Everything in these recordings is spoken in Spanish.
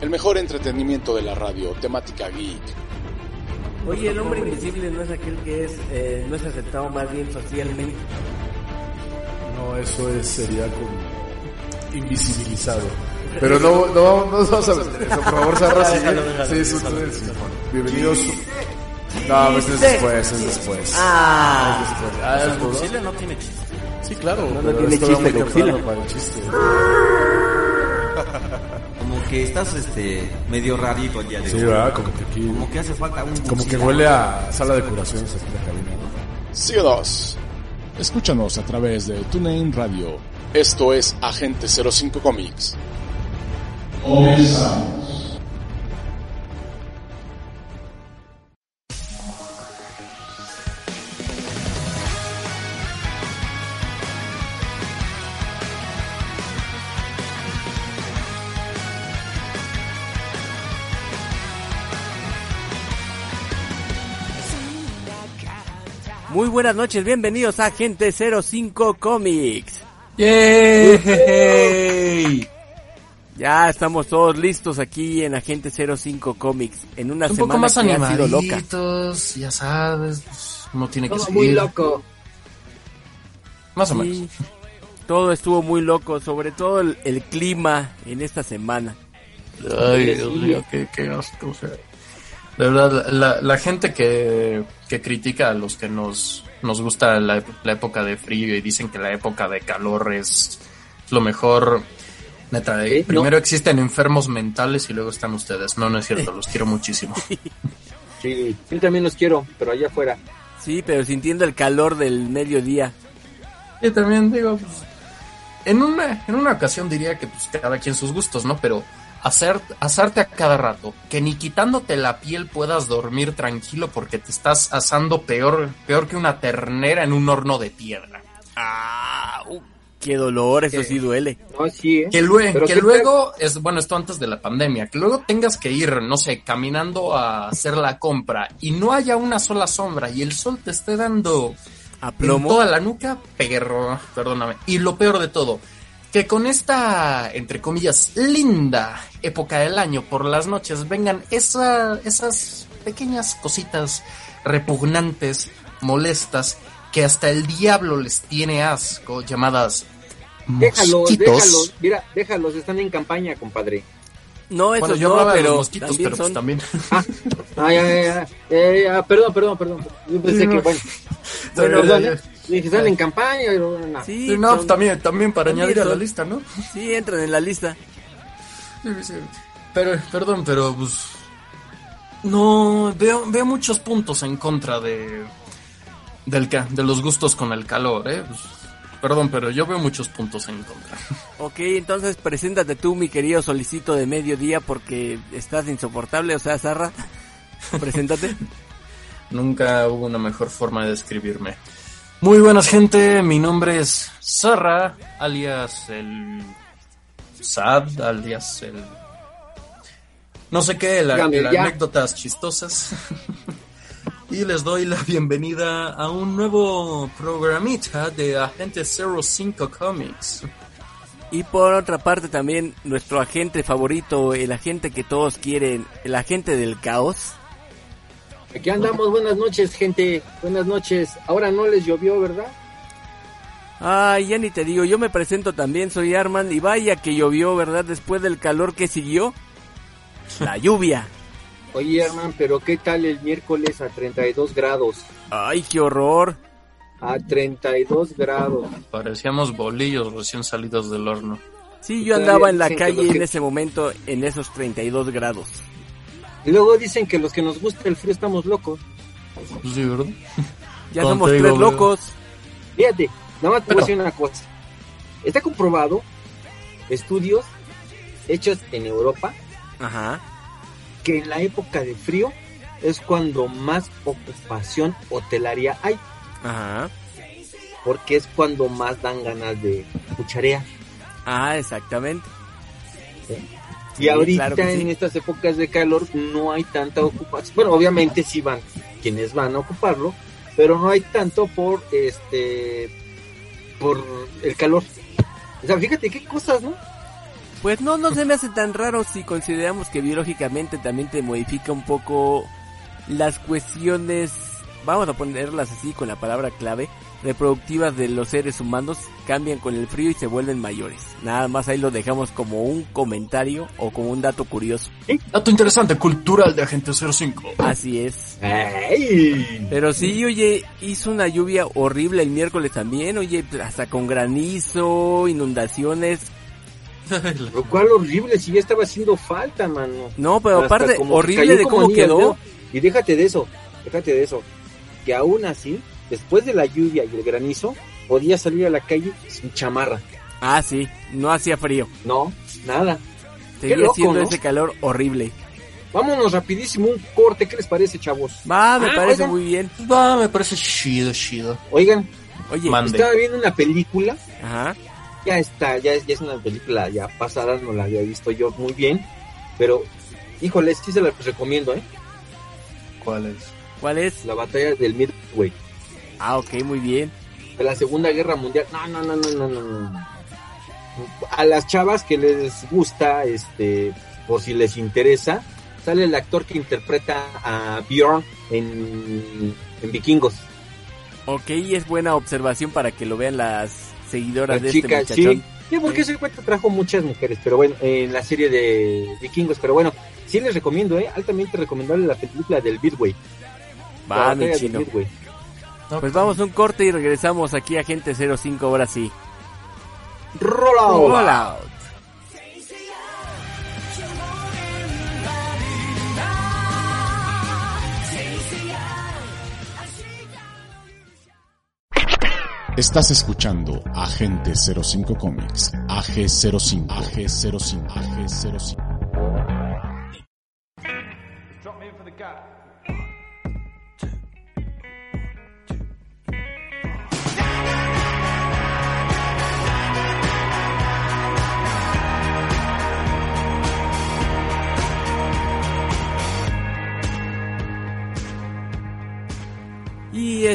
El mejor entretenimiento de la radio, temática geek. Oye, el hombre invisible no es aquel que es eh, no es aceptado más bien socialmente. No, eso es, sería como invisibilizado. Pero no, no, no vamos a meter eso, por favor, Zarra, sí, sí, sí. Bienvenidos. No, pues es después, es después. Ah, Es después. Ah, es después. Godzilla no tiene chiste. Sí, claro. no tiene chiste, para el chiste. Que estás este medio rarito el día de Sí, hoy. ¿verdad? Como que aquí, Como que hace falta un como que huele a sala de curaciones aquí en la cabina, ¿no? CO2. Escúchanos a través de TuneIn Radio. Esto es Agente 05 Comics. Muy buenas noches, bienvenidos a Agente 05 Comics. ¡Yay! Ya estamos todos listos aquí en Agente 05 Comics en una un semana poco más que ha sido loca. animaditos, ya sabes, pues, uno tiene que seguir. muy loco. Más o menos. Sí, todo estuvo muy loco, sobre todo el, el clima en esta semana. Ay, Dios mío, qué, qué asco, o sea. De verdad, la, la gente que, que critica a los que nos, nos gusta la, la época de frío y dicen que la época de calor es lo mejor. Neta, eh, ¿Eh? No. primero existen enfermos mentales y luego están ustedes. No, no es cierto, los quiero muchísimo. Sí, yo también los quiero, pero allá afuera. Sí, pero sintiendo el calor del mediodía. Y también digo, pues, en una, en una ocasión diría que pues cada quien sus gustos, ¿no? Pero hacer, asarte a cada rato, que ni quitándote la piel puedas dormir tranquilo porque te estás asando peor, peor que una ternera en un horno de piedra. Ah, uh, qué dolor, eso sí duele. No, sí, ¿eh? Que, lue- que ¿qué luego, es bueno, esto antes de la pandemia, que luego tengas que ir, no sé, caminando a hacer la compra y no haya una sola sombra y el sol te esté dando A en toda la nuca, perro, perdóname. Y lo peor de todo, que con esta, entre comillas, linda época del año por las noches vengan esa, esas pequeñas cositas repugnantes, molestas, que hasta el diablo les tiene asco, llamadas Déjalos, mosquitos. déjalos. Mira, déjalos, están en campaña, compadre. No, eso Bueno, yo no, pero mosquitos, también pero pues son- también. Ah. Eh, ya, perdón, perdón, perdón. Yo pensé que, bueno. Bueno, Ya, ya, perdón, están en campaña, pero no. Sí, Sí, no, son- pues también, también para también añadir a la lista, ¿no? sí, entran en la lista. Sí, sí. Pero, perdón, pero pues. No, veo, veo muchos puntos en contra de. Del, ca- de los gustos con el calor, ¿eh? Pues, perdón, pero yo veo muchos puntos en contra. Ok, entonces preséntate tú, mi querido solicito de mediodía, porque estás insoportable, o sea, Zarra. Preséntate. Nunca hubo una mejor forma de describirme. Muy buenas, gente. Mi nombre es Sarra, alias el. Sad, alias el. No sé qué, la, Dígame, la ya. anécdotas chistosas. y les doy la bienvenida a un nuevo programita de Agente 05 Comics. Y por otra parte también nuestro agente favorito, el agente que todos quieren, el agente del caos. Aquí andamos, buenas noches, gente. Buenas noches. Ahora no les llovió, ¿verdad? Ay, ya ni te digo, yo me presento también, soy Arman y vaya que llovió, ¿verdad? Después del calor que siguió, la lluvia. Oye, Herman, pero ¿qué tal el miércoles a 32 grados? Ay, qué horror. A 32 grados. Parecíamos bolillos recién salidos del horno. Sí, yo andaba en la calle en ese momento en esos 32 grados. Y luego dicen que los que nos gusta el frío estamos locos. Pues sí, ¿verdad? Ya somos tres locos. Fíjate, nada más te voy a decir una cosa. Está comprobado, estudios hechos en Europa, Ajá. que en la época de frío es cuando más ocupación hotelaria hay, Ajá. porque es cuando más dan ganas de cucharear. Ah, exactamente. Y Sí, ahorita claro que sí. en estas épocas de calor no hay tanta ocupación. Bueno, obviamente sí van quienes van a ocuparlo, pero no hay tanto por este por el calor. O sea, fíjate qué cosas, ¿no? Pues no, no se me hace tan raro si consideramos que biológicamente también te modifica un poco las cuestiones, vamos a ponerlas así con la palabra clave, reproductivas de los seres humanos cambian con el frío y se vuelven mayores. Nada más ahí lo dejamos como un comentario o como un dato curioso. Dato interesante, cultural de Agente 05. Así es. ¡Ay! Pero sí, oye, hizo una lluvia horrible el miércoles también, oye, hasta con granizo, inundaciones. Lo cual horrible, si ya estaba haciendo falta, mano. No, pero Hasta aparte, horrible de cómo quedó. Y déjate de eso, déjate de eso. Que aún así, después de la lluvia y el granizo, podía salir a la calle sin chamarra. Ah, sí, no hacía frío. No, nada. Seguía loco, haciendo ¿no? ese calor horrible. Vámonos rapidísimo, un corte, ¿qué les parece, chavos? Va, me Ah, parece oigan. muy bien. Va, me parece chido, chido. Oigan, Oye, Mande. estaba viendo una película, ajá. ya está, ya es, ya es una película ya pasada, no la había visto yo muy bien, pero, híjole, sí se la recomiendo, ¿eh? ¿Cuál es? ¿Cuál es? La batalla del Midway, Ah, ok, muy bien. de la Segunda Guerra Mundial. No, no, no, no, no, no. A las chavas que les gusta, este, por si les interesa, sale el actor que interpreta a Bjorn en, en Vikingos. Ok, es buena observación para que lo vean las seguidoras de chica, este muchachón. sí. Sí, porque ese cuento trajo muchas mujeres, pero bueno, en la serie de vikingos, pero bueno, sí les recomiendo, eh, altamente recomendable la película del Midway. Va, mi chino. Midway. Pues vamos a un corte y regresamos aquí a Gente 05 ahora sí. Roll out. Roll out. Estás escuchando Agente 05 Comics, AG05, AG05, AG05.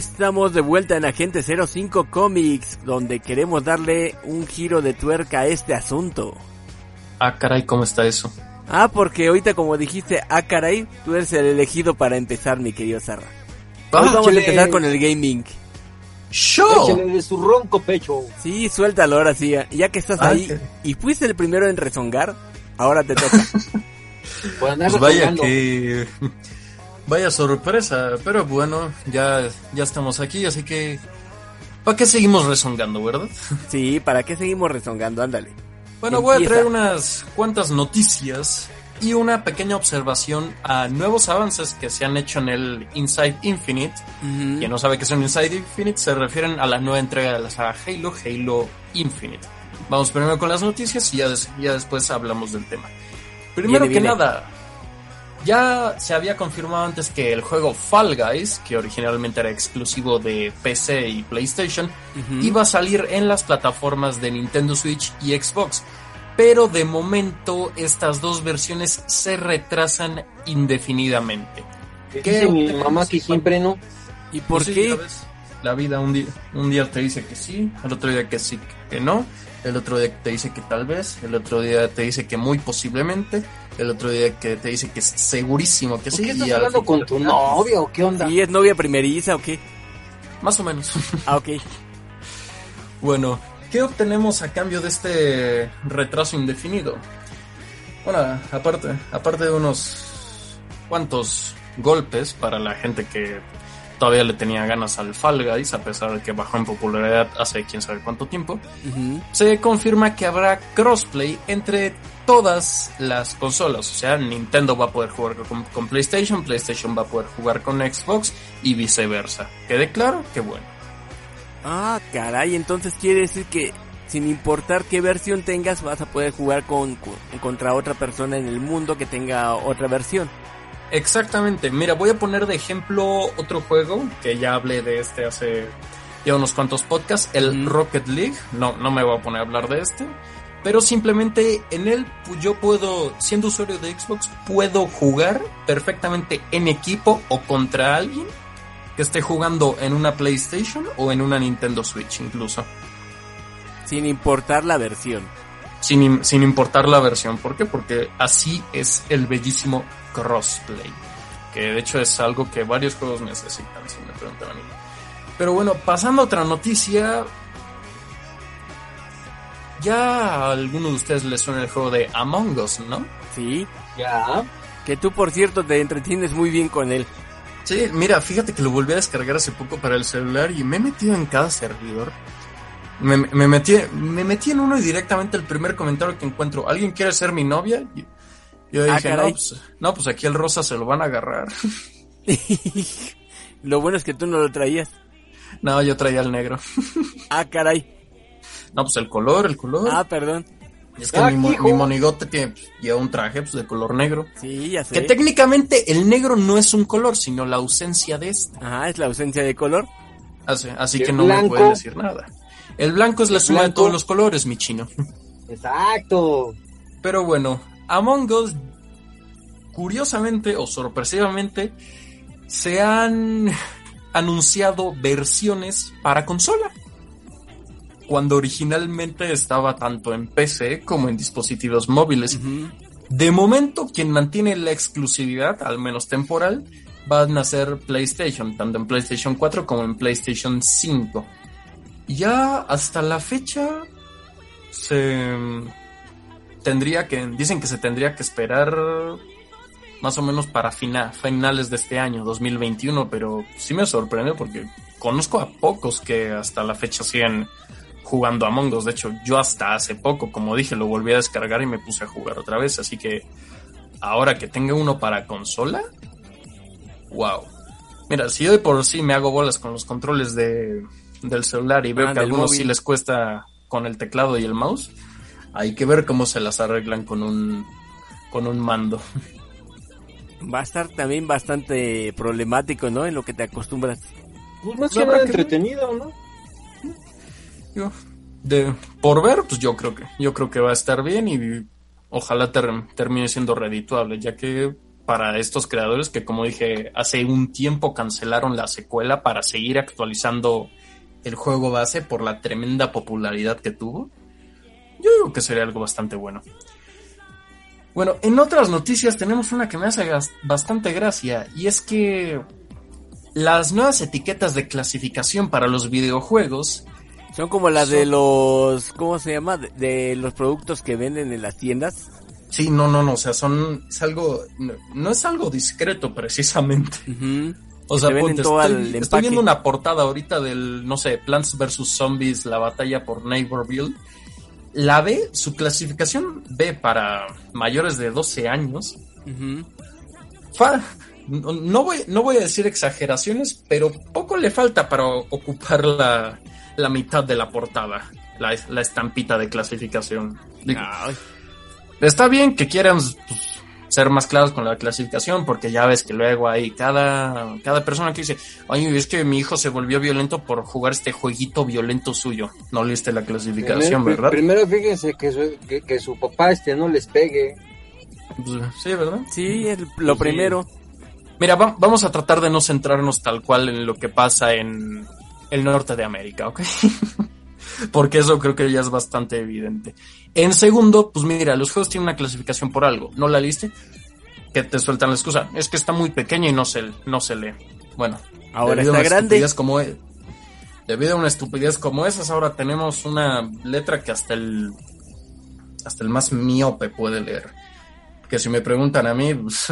Estamos de vuelta en Agente 05 Comics, donde queremos darle un giro de tuerca a este asunto. Ah, caray, ¿cómo está eso? Ah, porque ahorita como dijiste, ah caray, tú eres el elegido para empezar, mi querido Sarra. Hoy vamos a empezar con el gaming. ¡Show! Échale de su ronco pecho. Sí, suéltalo ahora sí, ya que estás Ah, ahí y fuiste el primero en rezongar, ahora te toca. Pues vaya que... Vaya sorpresa, pero bueno, ya, ya estamos aquí, así que... ¿Para qué seguimos rezongando, verdad? sí, ¿para qué seguimos rezongando? Ándale. Bueno, voy a Empieza. traer unas cuantas noticias y una pequeña observación a nuevos avances que se han hecho en el Inside Infinite. Ujú. Quien no sabe qué es un Inside Infinite, se refieren a la nueva entrega de la saga Halo, Halo Infinite. Vamos primero con las noticias y ya, des- ya después hablamos del tema. Primero Viene, que viene. nada, ya se había confirmado antes que el juego Fall Guys, que originalmente era exclusivo de PC y PlayStation, iba a salir en las plataformas de Nintendo Switch y Xbox. Pero de momento estas dos versiones se retrasan indefinidamente. Dice mi mamá que siempre no. ¿Y por Pues sí, qué? La vida un día, un día te dice que sí, el otro día que sí, que no, el otro día te dice que tal vez, el otro día te dice que muy posiblemente, el otro día que te dice que es segurísimo que ¿Por sí. qué estás y hablando con tu novia o qué onda? ¿Sí es novia primeriza o qué? Más o menos. Ah, ok. Bueno, ¿qué obtenemos a cambio de este retraso indefinido? Bueno, aparte, aparte de unos cuantos golpes para la gente que todavía le tenía ganas al Fall Guys, a pesar de que bajó en popularidad hace quién sabe cuánto tiempo, se confirma que habrá crossplay entre todas las consolas. O sea, Nintendo va a poder jugar con, con PlayStation, PlayStation va a poder jugar con Xbox y viceversa. ¿Quede claro? Qué bueno. Ah, caray, entonces quiere decir que sin importar qué versión tengas, vas a poder jugar con, con- contra otra persona en el mundo que tenga otra versión. Exactamente. Mira, voy a poner de ejemplo otro juego que ya hablé de este hace ya unos cuantos podcasts, el. Rocket League. No, no me voy a poner a hablar de este. Pero simplemente en él yo puedo, siendo usuario de Xbox, puedo jugar perfectamente en equipo o contra alguien que esté jugando en una PlayStation o en una Nintendo Switch incluso. Sin importar la versión. Sin, sin importar la versión. ¿Por qué? Porque así es el bellísimo crossplay. Que de hecho es algo que varios juegos necesitan, si me preguntan a mí. Pero bueno, pasando a otra noticia. Ya a alguno de ustedes les suena el juego de Among Us, ¿no? Sí, Ya. que tú por cierto te entretienes muy bien con él. Sí, mira, fíjate que lo volví a descargar hace poco para el celular y me he metido en cada servidor. Me, me metí, me metí en uno y directamente el primer comentario que encuentro, ¿alguien quiere ser mi novia? Y yo Ah, dije, no pues, no, pues aquí el rosa se lo van a agarrar. Lo bueno es que tú no lo traías. no, yo traía el negro. Ah, caray. No, pues el color, el color. Ah, perdón. es que ah, mi, mi monigote tiene, pues, lleva un traje pues, de color negro. Sí, ya sé. Que técnicamente el negro no es un color, sino la ausencia de este. Ajá, es la ausencia de color. Así, así ¿Y que no me pueden decir nada. El blanco es la suma de todos los colores, mi chino. Exacto. Pero bueno, Among Us, curiosamente o sorpresivamente, se han anunciado versiones para consola. Cuando originalmente estaba tanto en PC como en dispositivos móviles. De momento, quien mantiene la exclusividad, al menos temporal, van a ser PlayStation, tanto en PlayStation 4 como en PlayStation 5. Ya hasta la fecha se tendría que, dicen que se tendría que esperar más o menos para fina- finales de este año, 2021, pero sí me sorprende porque conozco a pocos que hasta la fecha siguen jugando Among Us. De hecho, yo hasta hace poco, como dije, lo volví a descargar y me puse a jugar otra vez. Así que ahora que tenga uno para consola, wow. Mira, si yo de por sí me hago bolas con los controles de, del celular y veo Ah, que a algunos móvil. sí les cuesta con el teclado y el mouse, hay que ver cómo se las arreglan con un, con un mando. Va a estar también bastante problemático, ¿no? En lo que te acostumbras. Pues más No que habrá nada entretenido, ¿no? Digo, de, por ver, pues yo creo que, yo creo que va a estar bien y ojalá ter- termine siendo redituable, ya que para estos creadores que como dije hace un tiempo cancelaron la secuela para seguir actualizando el juego base por la tremenda popularidad que tuvo, yo digo que sería algo bastante bueno. Bueno, en otras noticias tenemos una que me hace bastante gracia y es que las nuevas etiquetas de clasificación para los videojuegos Son como las de los, ¿cómo se llama? De, de los productos que venden en las tiendas. Sí, no, no, no, o sea, son, es algo, no, no es algo discreto precisamente. O sea, venden ponte, estoy, estoy viendo una portada ahorita del, no sé, Plants vs. Zombies, la batalla por Neighborville. La B, su clasificación B para mayores de 12 años, fa- no, no voy, no voy a decir exageraciones, pero poco le falta para ocupar la, la mitad de la portada, la, la estampita de clasificación. Digo, Está bien que quieran pues, ser más claros con la clasificación, porque ya ves que luego hay cada, cada persona que dice, oye, es que mi hijo se volvió violento por jugar este jueguito violento suyo. No leíste la clasificación, primero, ¿verdad? primero fíjense que su, que, que su papá este no les pegue. Pues, sí, ¿verdad? sí, lo Sí. primero. Mira, va- vamos a tratar de no centrarnos tal cual en lo que pasa en el norte de América, ¿ok? Porque eso creo que ya es bastante evidente. En segundo, pues mira, los juegos tienen una clasificación por algo. ¿No la liste? Que te sueltan la excusa. Es que está muy pequeña y no se, no se lee. Bueno, Ahora debido a está una grande. estupidez Como, e- debido a una estupidez como esas, ahora tenemos una letra que hasta el hasta el más miope puede leer. Que si me preguntan a mí, pues,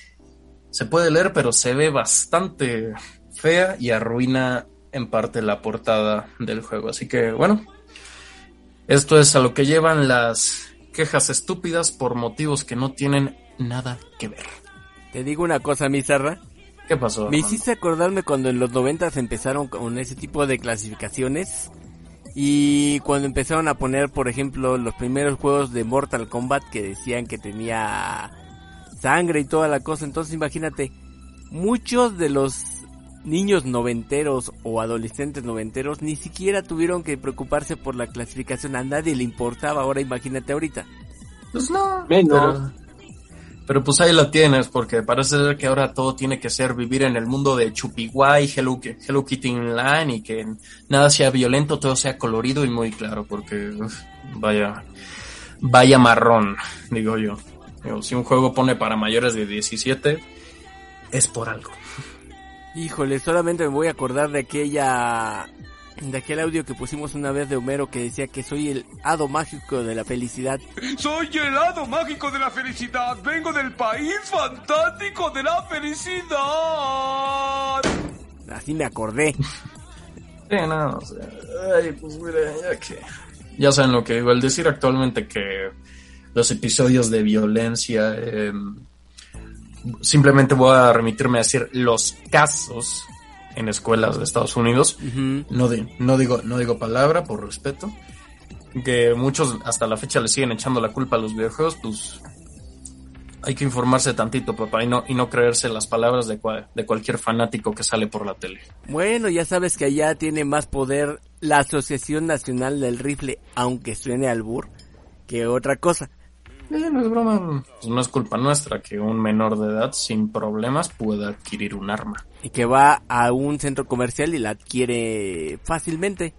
se puede leer, pero se ve bastante fea y arruina en parte la portada del juego. Así que bueno, esto es a lo que llevan las quejas estúpidas por motivos que no tienen nada que ver. Te digo una cosa, mi Zarra. ¿Qué pasó? Me hiciste acordarme cuando en los noventas empezaron con ese tipo de clasificaciones y cuando empezaron a poner, por ejemplo, los primeros juegos de Mortal Kombat que decían que tenía sangre y toda la cosa. Entonces imagínate, muchos de los niños noventeros o adolescentes noventeros ni siquiera tuvieron que preocuparse por la clasificación. A nadie le importaba. Ahora imagínate ahorita. Pues no. Menos. Pero, pero pues ahí lo tienes, porque parece ser que ahora todo tiene que ser vivir en el mundo de Chupiguay, Hello, Hello Kitty Online y que nada sea violento, todo sea colorido y muy claro, porque uf, vaya, vaya marrón, digo yo. Digo, si un juego pone para mayores de 17, es por algo. Híjole, solamente me voy a acordar de aquella de aquel audio que pusimos una vez de Homero que decía que soy el hado mágico de la felicidad. Soy el hado mágico de la felicidad. Vengo del país fantástico de la felicidad. Así me acordé. Sí, no, o sea, ay, pues mira, ya que... Ya saben lo que digo, el decir actualmente que los episodios de violencia... Eh, simplemente voy a remitirme a decir los casos en escuelas de Estados Unidos. No, di- no, digo, no digo palabra por respeto. Que muchos hasta la fecha le siguen echando la culpa a los videojuegos, pues hay que informarse tantito, papá, y no, y no creerse las palabras de, cua- de cualquier fanático que sale por la tele. Bueno, ya sabes que allá tiene más poder la Asociación Nacional del Rifle, aunque suene albur, que otra cosa. Eh, no es broma. Pues no es culpa nuestra que un menor de edad sin problemas pueda adquirir un arma. Y que va a un centro comercial y la adquiere fácilmente.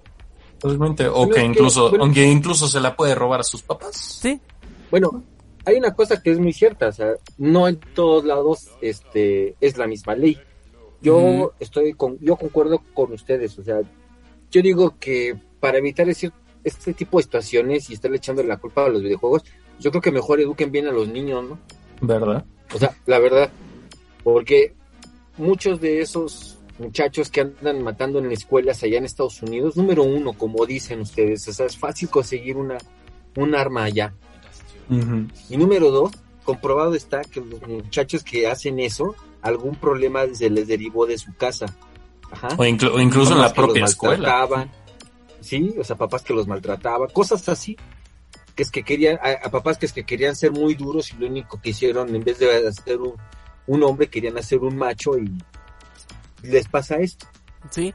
Totalmente. O que incluso, bueno- aunque incluso se la puede robar a sus papás. Sí, Bueno, hay una cosa que es muy cierta, o sea, no en todos lados este es la misma ley. Yo estoy con, yo concuerdo con ustedes, o sea, yo digo que para evitar ese- este tipo de situaciones y estarle echando la culpa a los videojuegos, yo creo que mejor eduquen bien a los niños, ¿no? ¿Verdad? O sea, la verdad, porque muchos de esos muchachos que andan matando en escuelas allá en Estados Unidos, número uno, como dicen ustedes, o sea, es fácil conseguir una, un arma allá. Y número dos, comprobado está que los muchachos que hacen eso, algún problema se les derivó de su casa. Ajá. O, inclu- o incluso en la propia escuela. Sí, o sea, papás que los maltrataban, cosas así. Que es que querían, a, a papás que es que querían ser muy duros y lo único que hicieron, en vez de hacer un, un hombre, querían hacer un macho y les pasa esto. sí.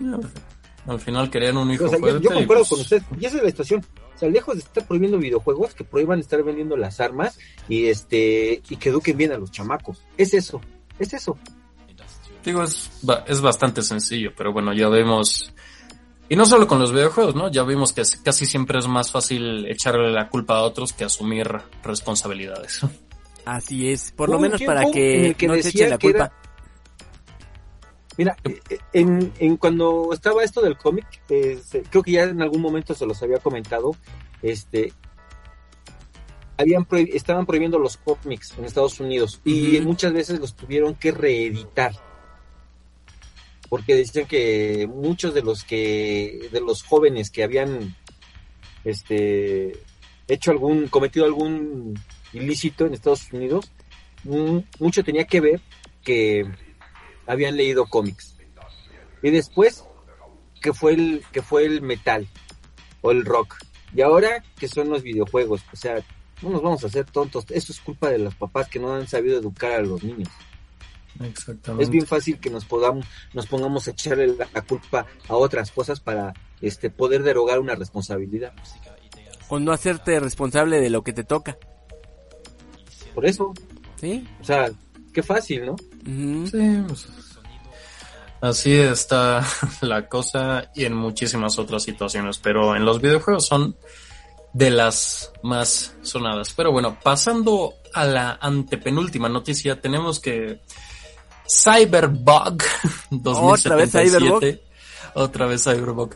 Al final querían un hijo O sea, yo, yo fuerte y, concuerdo pues, con usted. Y esa es la situación. O sea, lejos de estar prohibiendo videojuegos, que prohíban estar vendiendo las armas y este y que eduquen bien a los chamacos. Es eso. Es eso. Digo, es, es bastante sencillo, pero bueno, ya vemos. Y no solo con los videojuegos, ¿no? Ya vimos que casi siempre es más fácil echarle la culpa a otros que asumir responsabilidades. Así es, por lo menos para que, no se eche la era- culpa. Mira, eh, en, en cuando estaba esto del cómic, eh, creo que ya en algún momento se los había comentado, este habían prohi- estaban prohibiendo los cómics en Estados Unidos y muchas veces los tuvieron que reeditar porque decían que muchos de los que de los jóvenes que habían este hecho algún cometido algún ilícito en Estados Unidos mucho tenía que ver que habían leído cómics. Y después que fue el que fue el metal o el rock. Y ahora que son los videojuegos o sea no nos vamos a hacer tontos. Eso es culpa de los papás que no han sabido educar a los niños Exactamente. es bien fácil que nos podamos nos pongamos a echarle la, la culpa a otras cosas para este poder derogar una responsabilidad O no hacerte responsable de lo que te toca. por eso ¿Sí? o sea qué fácil no. Sí, pues, así está la cosa y en muchísimas otras situaciones, pero en los videojuegos son de las más sonadas. Pero bueno, pasando a la antepenúltima noticia, tenemos que Cyberbug 2077 ¿Otra vez Cyberbug? Otra vez Cyberpunk.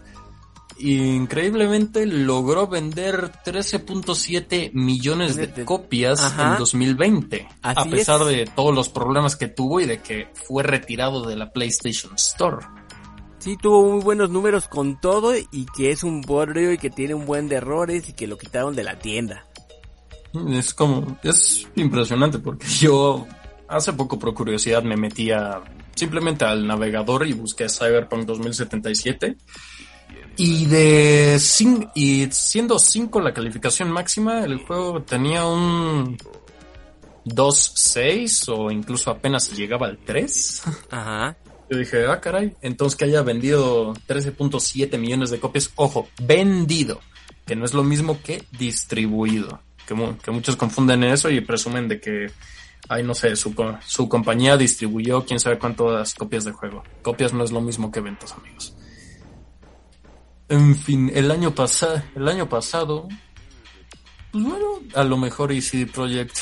Increíblemente logró vender 13.7 millones de copias Ajá. en 2020, a pesar es. de todos los problemas que tuvo y de que fue retirado de la PlayStation Store. Sí, tuvo muy buenos números con todo y que es un bodrio y que tiene un buen de errores y que lo quitaron de la tienda. Es como, es impresionante porque yo hace poco por curiosidad me metí a, simplemente al navegador y busqué Cyberpunk 2077 y de cin- y siendo 5 la calificación máxima, el juego tenía un 2.6 o incluso apenas llegaba al 3. Ajá. Yo dije, ah, caray, entonces que haya vendido 13.7 millones de copias, ojo, vendido, que no es lo mismo que distribuido, que, que muchos confunden eso y presumen de que, ay, no sé, su, su compañía distribuyó quién sabe cuántas copias de juego. Copias no es lo mismo que ventas, amigos. En fin, el año pasado, el año pasado, pues bueno, a lo mejor y CD Projekt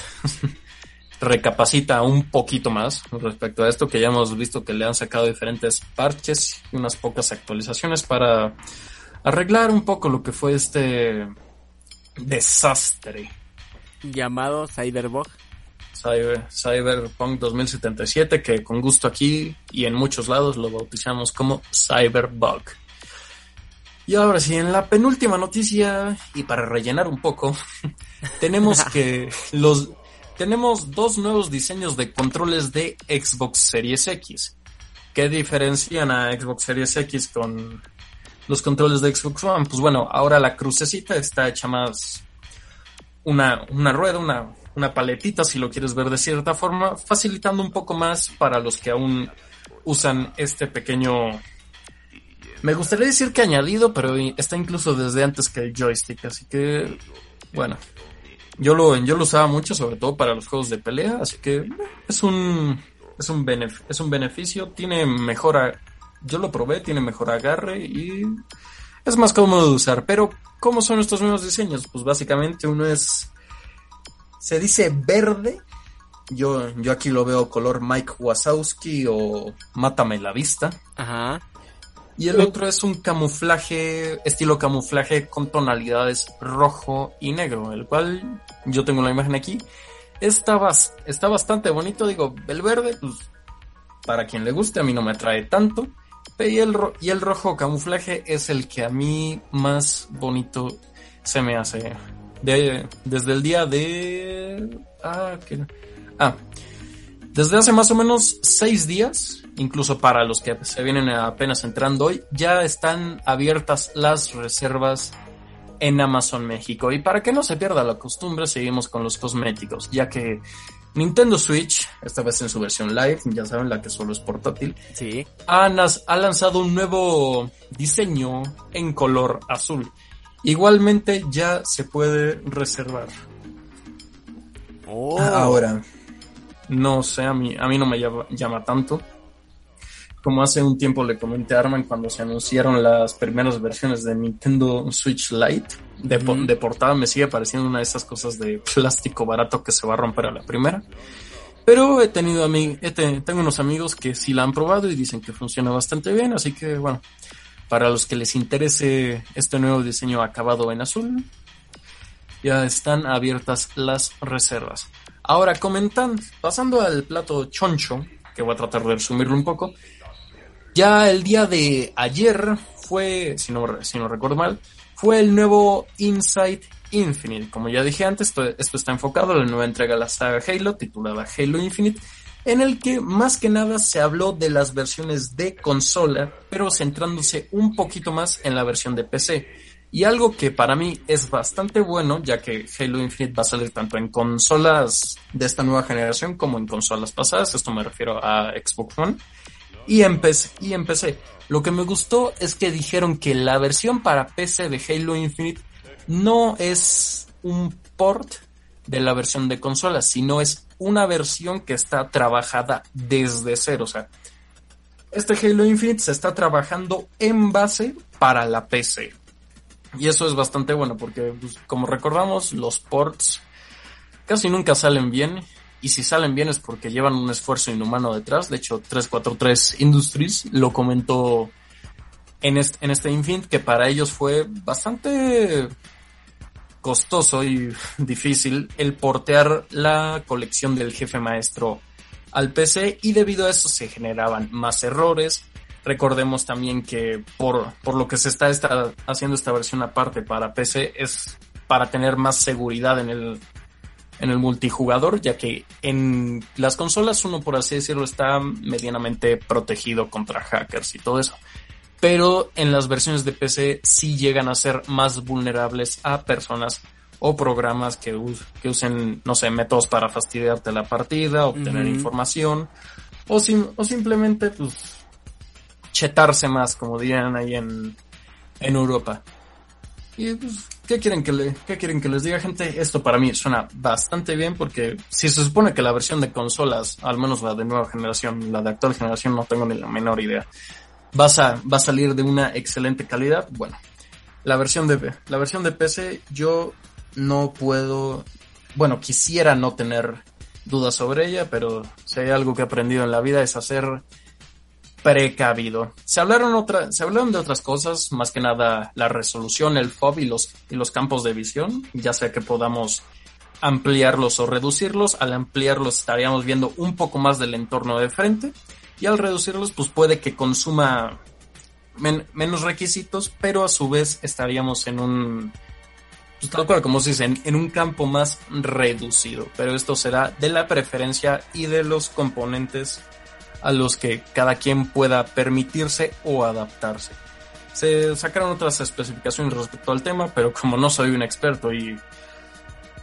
recapacita un poquito más respecto a esto, que ya hemos visto que le han sacado diferentes parches y unas pocas actualizaciones para arreglar un poco lo que fue este desastre. Llamado Cyberbug. Cyber- Cyberpunk 2077, que con gusto aquí y en muchos lados lo bautizamos como Cyberbug. Y ahora sí, en la penúltima noticia, y para rellenar un poco, tenemos que los tenemos dos nuevos diseños de controles de Xbox Series X. ¿Qué diferencian a Xbox Series X con los controles de Xbox One? Pues bueno, ahora la crucecita está hecha más una, una rueda, una, una paletita, si lo quieres ver de cierta forma, facilitando un poco más para los que aún usan este pequeño... Me gustaría decir que añadido, pero está incluso desde antes que el joystick, así que, bueno, yo lo, yo lo usaba mucho, sobre todo para los juegos de pelea, así que eh, es un, es un, benef- es un beneficio, tiene mejor, yo lo probé, tiene mejor agarre y es más cómodo de usar. Pero, ¿cómo son estos nuevos diseños? Pues básicamente uno es, se dice verde, yo, yo aquí lo veo color Mike Wazowski o Mátame la vista. Ajá. Y el otro es un camuflaje, estilo camuflaje con tonalidades rojo y negro, el cual yo tengo la imagen aquí. Está, bas- está bastante bonito, digo, el verde, pues para quien le guste, a mí no me atrae tanto. Y el, ro- y el rojo camuflaje es el que a mí más bonito se me hace. De, desde el día de... Ah, ¿qué? ah, desde hace más o menos seis días, incluso para los que se vienen apenas entrando hoy, ya están abiertas las reservas en Amazon México. Y para que no se pierda la costumbre, seguimos con los cosméticos, ya que Nintendo Switch, esta vez en su versión live, ya saben, la que solo es portátil, Sí. ha lanzado un nuevo diseño en color azul. Igualmente ya se puede reservar. Oh. Ahora, no sé, a mí, a mí no me llama, llama tanto. Como hace un tiempo le comenté a Arman cuando se anunciaron las primeras versiones de Nintendo Switch Lite, de, portada me sigue pareciendo una de esas cosas de plástico barato que se va a romper a la primera. Pero he tenido a mí, he tengo unos amigos que sí la han probado y dicen que funciona bastante bien, así que bueno, para los que les interese este nuevo diseño acabado en azul, ya están abiertas las reservas. Ahora comentan, pasando al plato choncho, que voy a tratar de resumirlo un poco, ya el día de ayer fue, si no, recuerdo mal, fue el nuevo Inside Infinite. Como ya dije antes, esto, esto está enfocado a la nueva entrega de la saga Halo, titulada Halo Infinite, en el que más que nada se habló de las versiones de consola, pero centrándose un poquito más en la versión de PC. Y algo que para mí es bastante bueno, ya que Halo Infinite va a salir tanto en consolas de esta nueva generación como en consolas pasadas, esto me refiero a Xbox One, y en PC. Y en PC. Lo que me gustó es que dijeron que la versión para PC de Halo Infinite no es un port de la versión de consola, sino es una versión que está trabajada desde cero. O sea, este Halo Infinite se está trabajando en base para la PC. Y eso es bastante bueno porque, pues, como recordamos, los ports casi nunca salen bien. Y si salen bien es porque llevan un esfuerzo inhumano detrás. De hecho, 343 Industries lo comentó en este, en este Infinite, que para ellos fue bastante costoso y difícil el portear la colección del jefe maestro al PC y debido a eso se generaban más errores. Recordemos también que por, por lo que se está, haciendo esta versión aparte para PC es para tener más seguridad en el, en el multijugador, ya que en las consolas uno, por así decirlo, está medianamente protegido contra hackers y todo eso. Pero en las versiones de PC sí llegan a ser más vulnerables a personas o programas que, que usen, no sé, métodos para fastidiarte la partida, obtener información, o, o simplemente, pues, chetarse más, como dirían ahí en, en Europa. Y pues, ¿qué quieren que le, qué quieren que les diga, gente? Esto para mí suena bastante bien porque si se supone que la versión de consolas, al menos la de nueva generación, la de actual generación, no tengo ni la menor idea, va a, va a salir de una excelente calidad. Bueno, la versión de, la versión de PC, yo no puedo, bueno, quisiera no tener dudas sobre ella, pero si hay algo que he aprendido en la vida es hacer precavido. Se hablaron otra, se hablaron de otras cosas, más que nada la resolución, el FOB y los, y los campos de visión, ya sea que podamos ampliarlos o reducirlos. Al ampliarlos estaríamos viendo un poco más del entorno de frente y al reducirlos pues puede que consuma menos requisitos, pero a su vez estaríamos en un pues tal cual como se dice, en, en, un campo más reducido, pero esto será de la preferencia y de los componentes a los que cada quien pueda permitirse o adaptarse. Se sacaron otras especificaciones respecto al tema, pero como no soy un experto y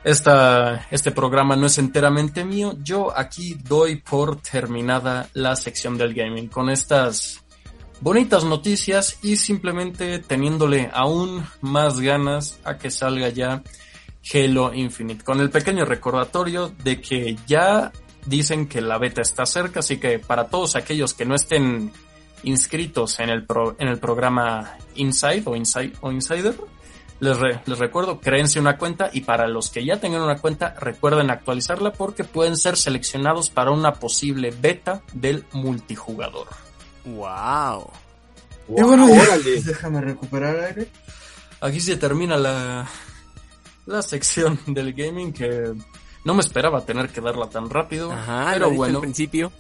este programa no es enteramente mío, yo aquí doy por terminada la sección del gaming con estas bonitas noticias y simplemente teniéndole aún más ganas a que salga ya Halo Infinite, con el pequeño recordatorio de que ya dicen que la beta está cerca, así que para todos aquellos que no estén inscritos en el, pro, en el programa Inside o, Inside, o Insider, les, re, les recuerdo, créense una cuenta y para los que ya tengan una cuenta, recuerden actualizarla porque pueden ser seleccionados para una posible beta del multijugador. ¡Wow! Y bueno, ya, déjame recuperar aire. Aquí se termina la, la sección del gaming que no me esperaba tener que darla tan rápido. Ajá, pero lo bueno. Al principio.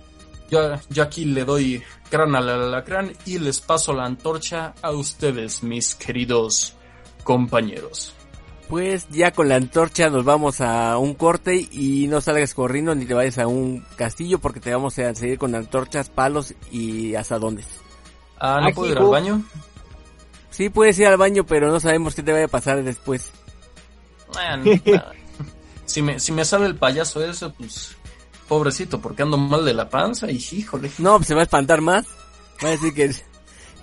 Yo, yo aquí le doy crán al alacrán y les paso la antorcha a ustedes, mis queridos compañeros. Pues ya con la antorcha nos vamos a un corte y no salgas corriendo ni te vayas a un castillo porque te vamos a seguir con antorchas, palos y asadones. Ah, ¿no puedo ir al baño? Sí, puedes ir al baño, pero no sabemos qué te vaya a pasar después. Bueno, si me, si me sale el payaso eso, pues pobrecito, porque ando mal de la panza y híjole. No, pues se va a espantar más. Va a decir que,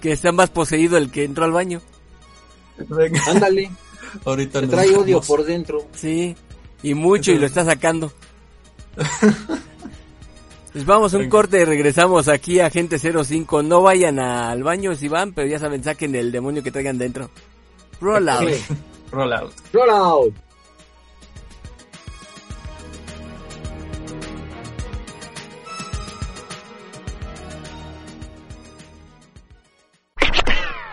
que está más poseído el que entró al baño. Venga. Ándale. Ahorita Te trae odio por dentro. Sí, y mucho y lo está sacando. pues vamos un corte y regresamos aquí a Gente 05. No vayan al baño si van, pero ya saben, saquen el demonio que traigan dentro. Roll out. Roll out. Roll out.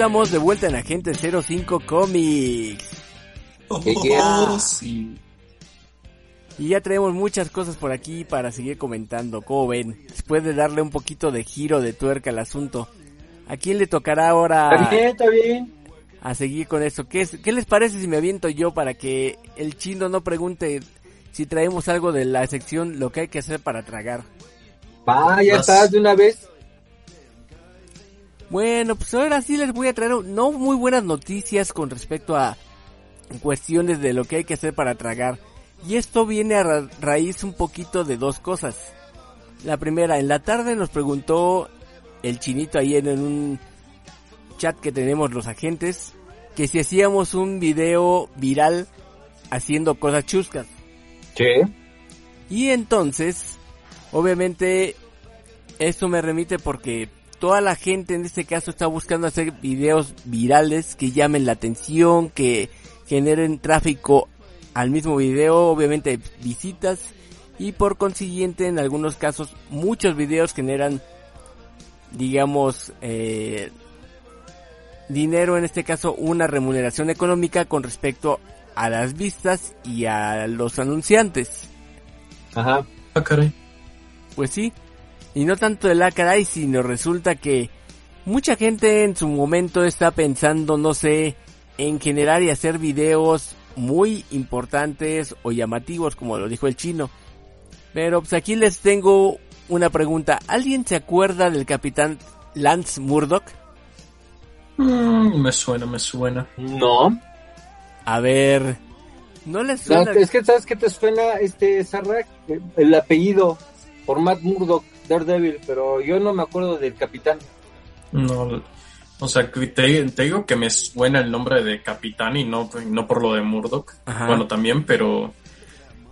Estamos de vuelta en Agente 05 Comics. Oh, yeah. sí. Y ya traemos muchas cosas por aquí para seguir comentando. ¿Cómo ven? Después de darle un poquito de giro de tuerca al asunto. ¿A quién le tocará ahora Está bien, está bien. a seguir con eso? ¿Qué, es- ¿Qué les parece si me aviento yo para que el chino no pregunte si traemos algo de la sección lo que hay que hacer para tragar? Va, ya estás de una vez. Bueno, pues ahora sí les voy a traer no muy buenas noticias con respecto a cuestiones de lo que hay que hacer para tragar. Y esto viene a ra- raíz un poquito de dos cosas. La primera, en la tarde nos preguntó el chinito ahí en, en un chat que tenemos los agentes que si hacíamos un video viral haciendo cosas chuscas. Sí. Y entonces, obviamente, esto me remite porque toda la gente en este caso está buscando hacer videos virales que llamen la atención, que generen tráfico al mismo video, obviamente visitas y por consiguiente en algunos casos muchos videos generan digamos eh, dinero en este caso una remuneración económica con respecto a las vistas y a los anunciantes. Ajá. Ah, caray. Pues sí, y no tanto de la caray, sino resulta que mucha gente en su momento está pensando, no sé, en generar y hacer videos muy importantes o llamativos, como lo dijo el chino. Pero pues aquí les tengo una pregunta. ¿Alguien se acuerda del capitán Lance Murdoch? Mm, me suena, me suena. No. A ver, ¿no les No, suena? es que sabes que te suena este Sarrak, el apellido por Matt Murdock, Daredevil, pero yo no me acuerdo del capitán. No, o sea, te, te digo que me suena el nombre de Capitán y no, no por lo de Murdoch. Ajá. Bueno, también, pero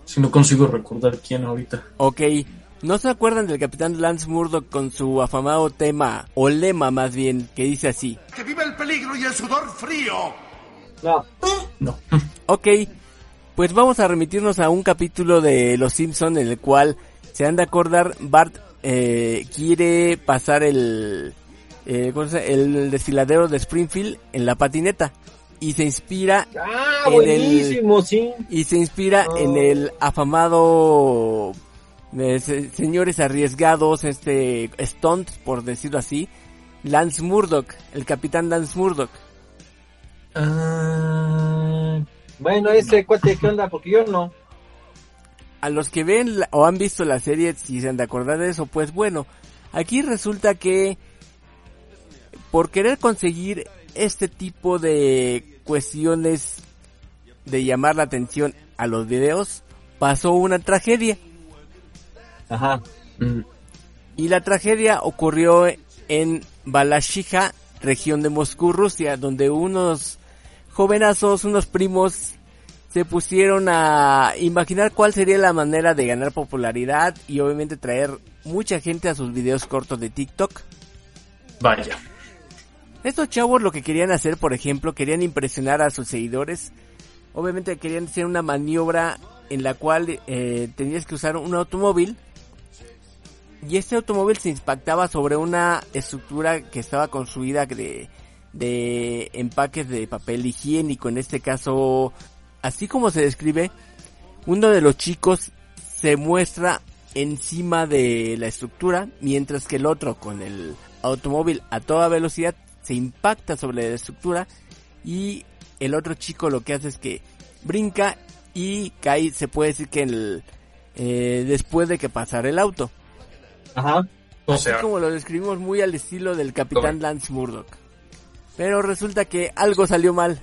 si no consigo recordar quién ahorita. Ok, ¿no se acuerdan del capitán Lance Murdoch con su afamado tema, o lema más bien, que dice así? ¡Que viva el peligro y el sudor frío! No. No. Ok, pues vamos a remitirnos a un capítulo de Los Simpson en el cual se han de acordar Bart eh, quiere pasar el eh, el desfiladero de Springfield en la patineta y se inspira Ah, En sí. y se inspira Oh. en el afamado eh, se- señores arriesgados este stunt por decirlo así Lance Murdoch el capitán Lance Murdoch Ah, Bueno, ese cuate, ¿qué onda? Porque yo no. A los que ven la- o han visto la serie, si se han de acordar de eso, pues bueno, aquí resulta que por querer conseguir este tipo de cuestiones de llamar la atención a los videos, pasó una tragedia. Ajá. mm, Y la tragedia ocurrió en Balashija, región de Moscú, Rusia, donde unos jovenazos, unos primos, se pusieron a imaginar cuál sería la manera de ganar popularidad y obviamente traer mucha gente a sus videos cortos de TikTok. vaya. Estos chavos lo que querían hacer, por ejemplo, querían impresionar a sus seguidores. Obviamente querían hacer una maniobra en la cual eh, tenías que usar un automóvil. Y este automóvil se impactaba sobre una estructura que estaba construida de, de empaques de papel higiénico. En este caso, así como se describe, uno de los chicos se muestra encima de la estructura, mientras que el otro con el automóvil a toda velocidad se impacta sobre la estructura y el otro chico lo que hace es que brinca y cae, se puede decir que en el, eh, después de que pasara el auto. Ajá. O Así sea, como lo describimos muy al estilo del capitán. Lance Murdoch. Pero resulta que algo salió mal.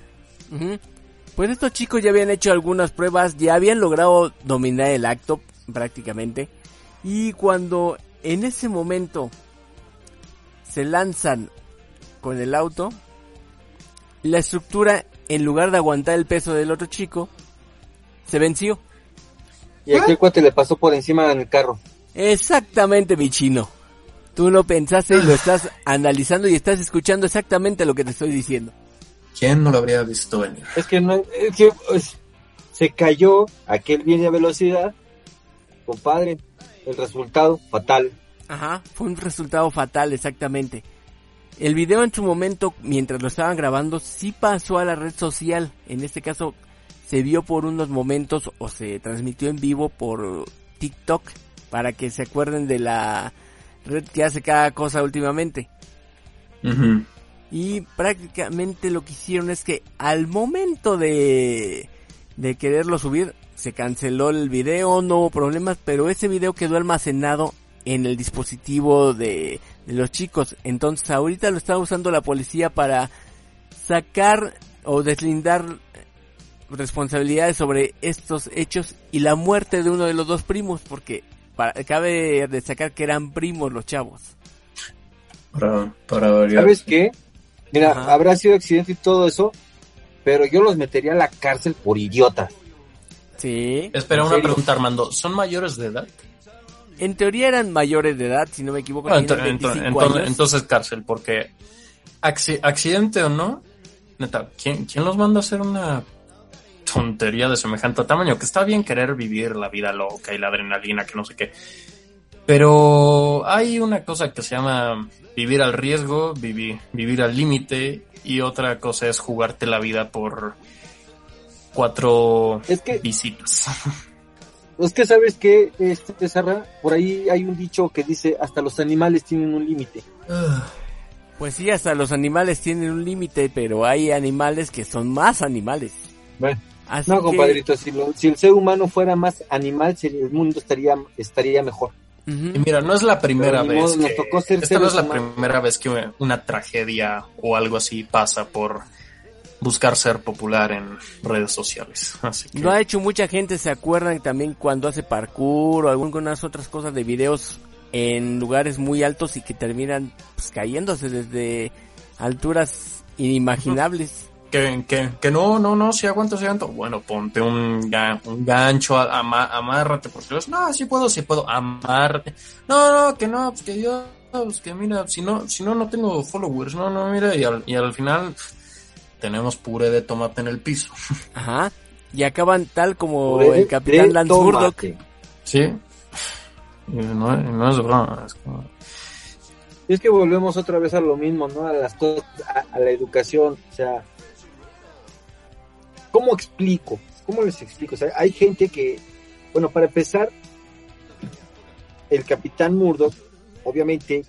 Pues estos chicos ya habían hecho algunas pruebas, ya habían logrado dominar el acto prácticamente. Y cuando en ese momento se lanzan con el auto, la estructura, en lugar de aguantar el peso del otro chico, se venció. Y aquel cuate le pasó por encima en el carro. Exactamente, mi chino. Tú lo pensaste y lo estás analizando y estás escuchando exactamente lo que te estoy diciendo. ¿Quién no lo habría visto venir? Es que no, es que pues, se cayó, aquel viene a velocidad, compadre, el resultado fatal. Ajá, fue un resultado fatal, exactamente. El video en su momento, mientras lo estaban grabando, sí pasó a la red social. En este caso, se vio por unos momentos o se transmitió en vivo por TikTok para que se acuerden de la red que hace cada cosa últimamente. Ujú. Y prácticamente lo que hicieron es que al momento de, de quererlo subir, se canceló el video, no hubo problemas, pero ese video quedó almacenado en el dispositivo de, de los chicos. Entonces ahorita lo está usando la policía para sacar o deslindar responsabilidades sobre estos hechos y la muerte de uno de los dos primos, porque para, cabe destacar que eran primos los chavos. Para, para variar. ¿Sabes qué? Mira, Ajá. habrá sido accidente y todo eso, pero yo los metería a la cárcel por idiotas. Sí. Espera, ¿En una serio? pregunta, Armando. ¿Son mayores de edad? En teoría eran mayores de edad, si no me equivoco. Ah, tenían ento- 25 ento- entonces, años. entonces cárcel, porque acci- accidente o no, neta, ¿quién, ¿quién los manda a hacer una tontería de semejante tamaño? Que está bien querer vivir la vida loca y la adrenalina, que no sé qué. Pero hay una cosa que se llama vivir al riesgo, vivir, vivir al límite, y otra cosa es jugarte la vida por cuatro Es que, visitas. es que sabes que, este, Sarra, por ahí hay un dicho que dice, hasta los animales tienen un límite. Pues sí, hasta los animales tienen un límite, pero hay animales que son más animales. Bueno, Así no, que- compadrito, si, lo- si el ser humano fuera más animal, el mundo estaría, estaría mejor. Y mira, no es la primera vez modo, que tocó ser esta no es la humanos. primera vez que una tragedia o algo así pasa por buscar ser popular en redes sociales. Así que Lo ha hecho mucha gente, ¿se acuerdan también cuando hace parkour o algunas otras cosas de videos en lugares muy altos y que terminan pues, cayéndose desde alturas inimaginables? Que, que, que no, no, no, si aguanto, si aguanto. Bueno, ponte un, un gancho, a- ama- amárrate, porque los, no, sí puedo, sí puedo, amárrate. No, no, que no, pues que yo, pues que mira, si no, si no, no tengo followers, no, no, mira, y al, y al final tenemos puré de tomate en el piso. Ajá. Y acaban tal como Puré el Capitán Lance Murdoch. Sí. Y No, no es broma, es como... Y es que volvemos otra vez a lo mismo, ¿no? A las cosas, a, a la educación, o sea, ¿cómo explico? ¿Cómo les explico? O sea, hay gente que, bueno, para empezar, el capitán Murdoch, obviamente,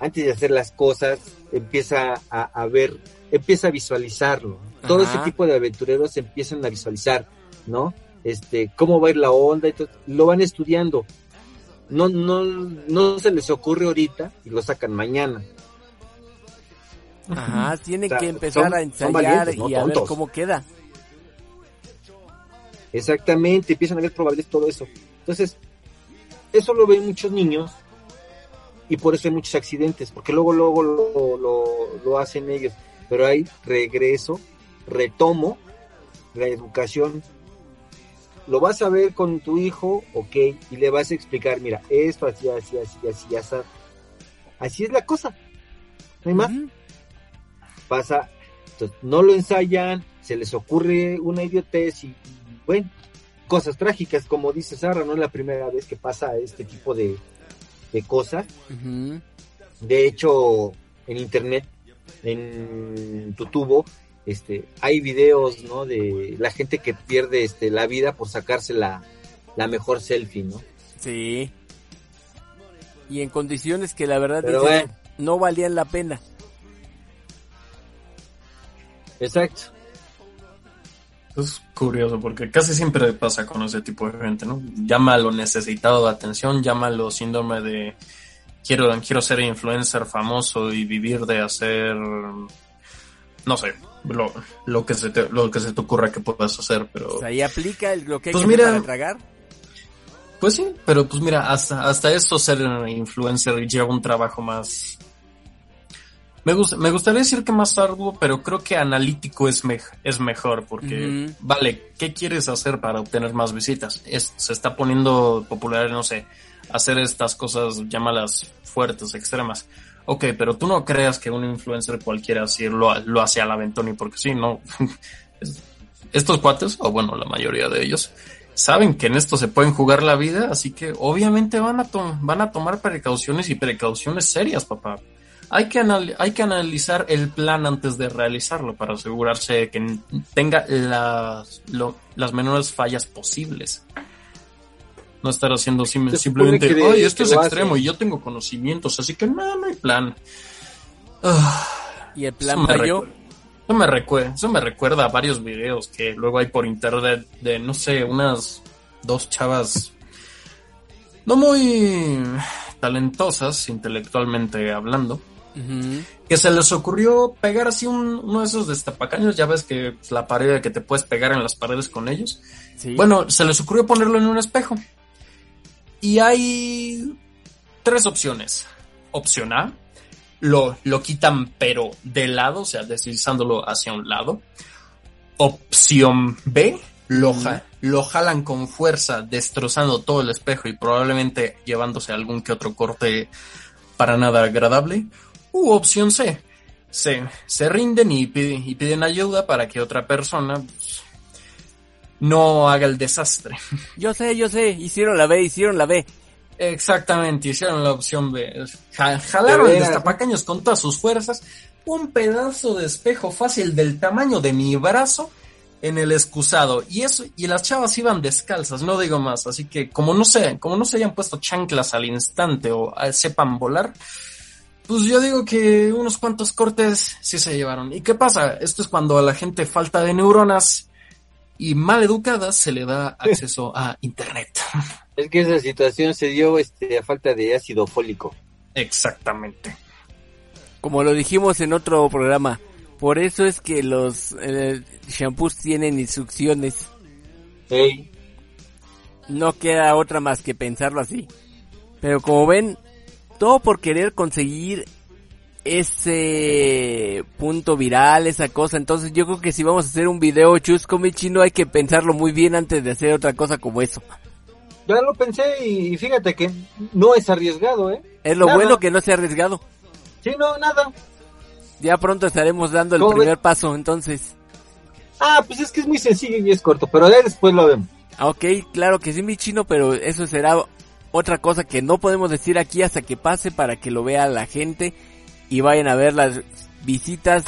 antes de hacer las cosas, empieza a, a ver, empieza a visualizarlo. Todo ese tipo de aventureros empiezan a visualizar, ¿no? Este, cómo va a ir la onda y todo, lo van estudiando. No, no, no se les ocurre ahorita y lo sacan mañana. Ajá, O sea, que empezar son- a ensayar no y a ver cómo queda. Exactamente, empiezan a ver probabilidades, todo eso. Entonces, eso lo ven muchos niños y por eso hay muchos accidentes, porque luego, luego lo, lo, lo hacen ellos. Pero hay regreso, retomo la educación. Lo vas a ver con tu hijo, ok, y le vas a explicar, mira, esto, así, así, así, así, así. Así es la cosa. No hay más. Pasa, entonces, no lo ensayan, se les ocurre una idiotez y, y, bueno, cosas trágicas, como dice Sara, no es la primera vez que pasa este tipo de, de cosas. De hecho, en internet, en tu tubo, este, hay videos, ¿no? De la gente que pierde este, la vida por sacarse la, la mejor selfie, ¿no? Sí. Y en condiciones que la verdad bueno. no valían la pena. Exacto. Es curioso porque casi siempre pasa con ese tipo de gente, ¿no? Llámalo necesitado de atención, llámalo síndrome de quiero, quiero ser influencer famoso y vivir de hacer, no sé, lo, lo que se te, lo que se te ocurra que puedas hacer, pero O sea, ahí aplica el- lo que hay Pues que mira- para tragar. pues sí, pero pues mira, hasta, hasta eso ser influencer lleva un trabajo más me, gusta, me gustaría decir que más arduo, pero creo que analítico es, mej- es mejor, porque, vale, ¿qué quieres hacer para obtener más visitas? Es, se está poniendo popular, no sé, hacer estas cosas, llámalas fuertes, extremas. Ok, pero tú no creas que un influencer cualquiera así lo, lo hace al aventón y porque sí, no. Es- Estos cuates, o bueno, la mayoría de ellos, saben que en esto se pueden jugar la vida, así que obviamente van a, to- van a tomar precauciones y precauciones serias, papá. Hay que, anal- hay que analizar el plan antes de realizarlo para asegurarse de que tenga las, lo- las menores fallas posibles. No estar haciendo sim- simplemente, que ay, esto es extremo hacen". y yo tengo conocimientos, así que no, no hay plan. Ah, Y el eso plan me falló. recuerda- Eso me, recuerda, eso me recuerda a varios videos que luego hay por internet de, no sé, unas dos chavas no muy talentosas intelectualmente hablando, Que se les ocurrió pegar así un- uno de esos destapacaños, ya ves que pues, la pared que te puedes pegar en las paredes con ellos. Sí. Bueno, se les ocurrió ponerlo en un espejo. Y hay tres opciones. Opción A, lo, lo quitan pero de lado, o sea, deslizándolo hacia un lado. Opción B, lo, lo jalan con fuerza, destrozando todo el espejo y probablemente llevándose algún que otro corte para nada agradable. U opción C, se, se rinden y, pide- y piden ayuda para que otra persona pues, no haga el desastre. Yo sé, yo sé, hicieron la B, hicieron la B. Exactamente, hicieron la opción B. Ja- jalaron De destapacaños con todas sus fuerzas, un pedazo de espejo fácil del tamaño de mi brazo en el excusado. Y eso, y las chavas iban descalzas, no digo más. Así que como no se, como no se hayan puesto chanclas al instante o ah, sepan volar, pues yo digo que unos cuantos cortes sí se llevaron. ¿Y qué pasa? Esto es cuando a la gente falta de neuronas y mal educada se le da acceso a internet. Es que esa situación se dio este, a falta de ácido fólico. Exactamente. Como lo dijimos en otro programa, por eso es que los eh, shampoos tienen instrucciones. Ey, No queda otra más que pensarlo así. Pero como ven, todo por querer conseguir ese punto viral, esa cosa. Entonces yo creo que si vamos a hacer un video chusco mi chino hay que pensarlo muy bien antes de hacer otra cosa como eso. Ya lo pensé y fíjate que no es arriesgado, ¿eh? Es lo Nada. bueno que no sea arriesgado. Sí, no, nada. Ya pronto estaremos dando el ¿Cómo primer paso, entonces. Ah, pues es que es muy sencillo y es corto, pero ya después lo vemos. Ok, claro que sí, mi chino, pero eso será otra cosa que no podemos decir aquí hasta que pase para que lo vea la gente y vayan a ver las visitas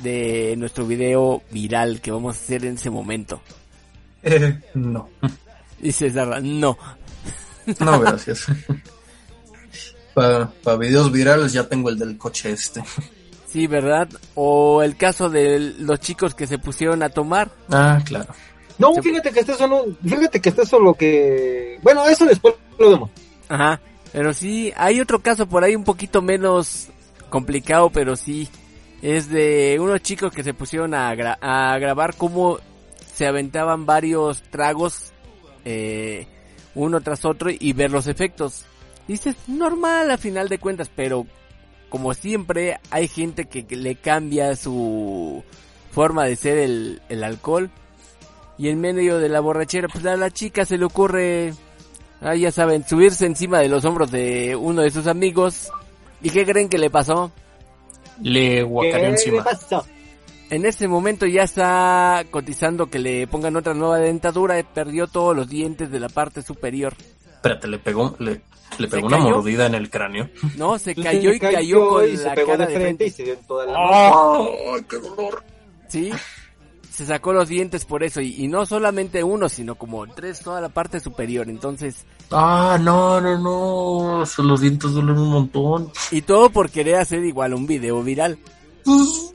de nuestro video viral que vamos a hacer en ese momento. Eh, no. Dice Zarra, no. No, gracias. Para videos virales ya tengo el del coche este. Sí, ¿verdad? O el caso de los chicos que se pusieron a tomar. Ah, claro. No, fíjate que esté solo, fíjate que esté solo que, bueno, eso después lo vemos. Ajá. Pero sí, hay otro caso por ahí un poquito menos complicado, pero sí. Es de unos chicos que se pusieron a, gra- a grabar cómo se aventaban varios tragos eh, uno tras otro y ver los efectos. Dices, normal a final de cuentas, pero como siempre hay gente que, que le cambia su forma de ser el, el alcohol. Y en medio de la borrachera, pues a la chica se le ocurre Ah, ya saben, subirse encima de los hombros de uno de sus amigos. ¿Y qué creen que le pasó? Le guacareó ¿Qué encima. le pasó? En este momento ya está cotizando que le pongan otra nueva dentadura. y Perdió todos los dientes de la parte superior. Espérate, le pegó, le, le ¿Se pegó una cayó? mordida en el cráneo. No, se Pues cayó se y cayó con y se la pegó cara de de frente y se dio en toda la ¡Ay, qué dolor! Sí, se sacó los dientes por eso. Y, y no solamente uno, sino como tres, toda la parte superior. Entonces, Ah, no, no, no. Son Los dientes duelen un montón. y todo por querer hacer igual un video viral. Pues,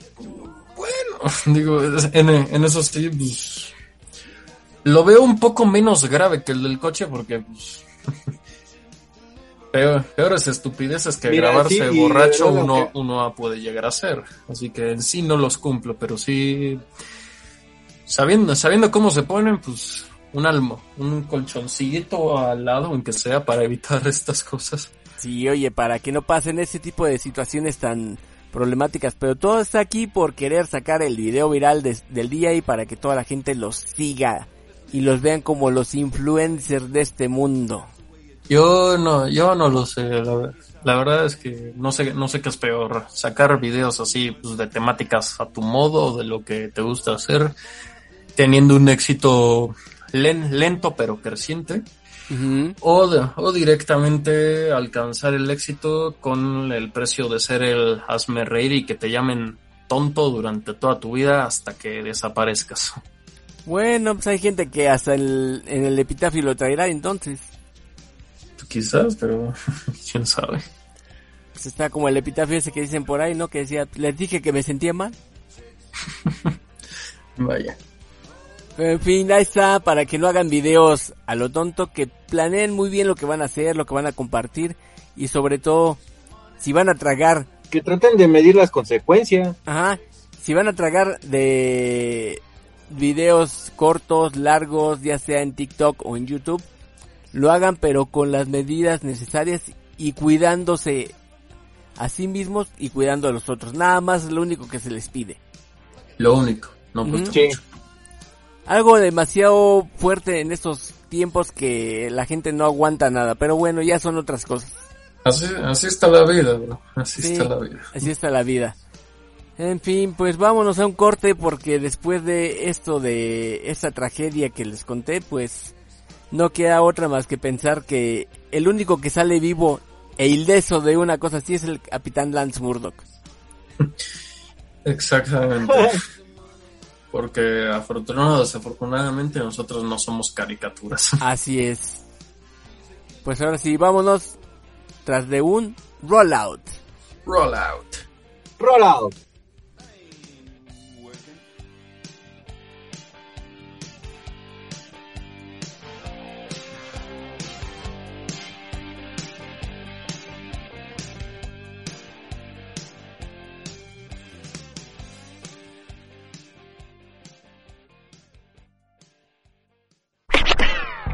bueno, digo, en, en eso sí, pues. Lo veo un poco menos grave que el del coche porque, pues. Peor, peores estupideces que Mira, grabarse sí, borracho uno, que- uno puede llegar a hacer. Así que en sí no los cumplo, pero sí. Sabiendo, sabiendo cómo se ponen, pues. Un almo, un colchoncito al lado, aunque sea, para evitar estas cosas. Sí, oye, para que no pasen ese tipo de situaciones tan problemáticas, pero todo está aquí por querer sacar el video viral des- del día y para que toda la gente los siga y los vean como los influencers de este mundo. Yo no, yo no lo sé, la verdad es que no sé, no sé qué es peor, sacar videos así pues, de temáticas a tu modo, de lo que te gusta hacer, teniendo un éxito len- lento pero creciente, o, de- o directamente alcanzar el éxito con el precio de ser el hazme reír y que te llamen tonto durante toda tu vida hasta que desaparezcas. Bueno, pues hay gente que hasta el- en el epitafio lo traerá entonces. Quizás, pero quién sabe. Pues está como el epitafio ese que dicen por ahí, ¿no? Que decía, les dije que me sentía mal. Vaya. Pero en fin, ahí está, para que no hagan videos a lo tonto, que planeen muy bien lo que van a hacer, lo que van a compartir y sobre todo, si van a tragar, Que traten de medir las consecuencias. ajá, si van a tragar de videos cortos, largos, ya sea en TikTok o en YouTube, lo hagan pero con las medidas necesarias y cuidándose a sí mismos y cuidando a los otros. Nada más es lo único que se les pide. Lo único, no pues. Sí. Algo demasiado fuerte en estos tiempos que la gente no aguanta nada. Pero bueno, ya son otras cosas. Así, así está la vida, bro. Así Sí, está la vida. Así está la vida. En fin, pues vámonos a un corte porque después de esto de esta tragedia que les conté, pues no queda otra más que pensar que el único que sale vivo e ileso de una cosa así es el capitán Lance Murdoch. Exactamente. Porque afortunadamente o desafortunadamente nosotros no somos caricaturas. Así es. Pues ahora sí, vámonos tras de un rollout. Rollout. Roll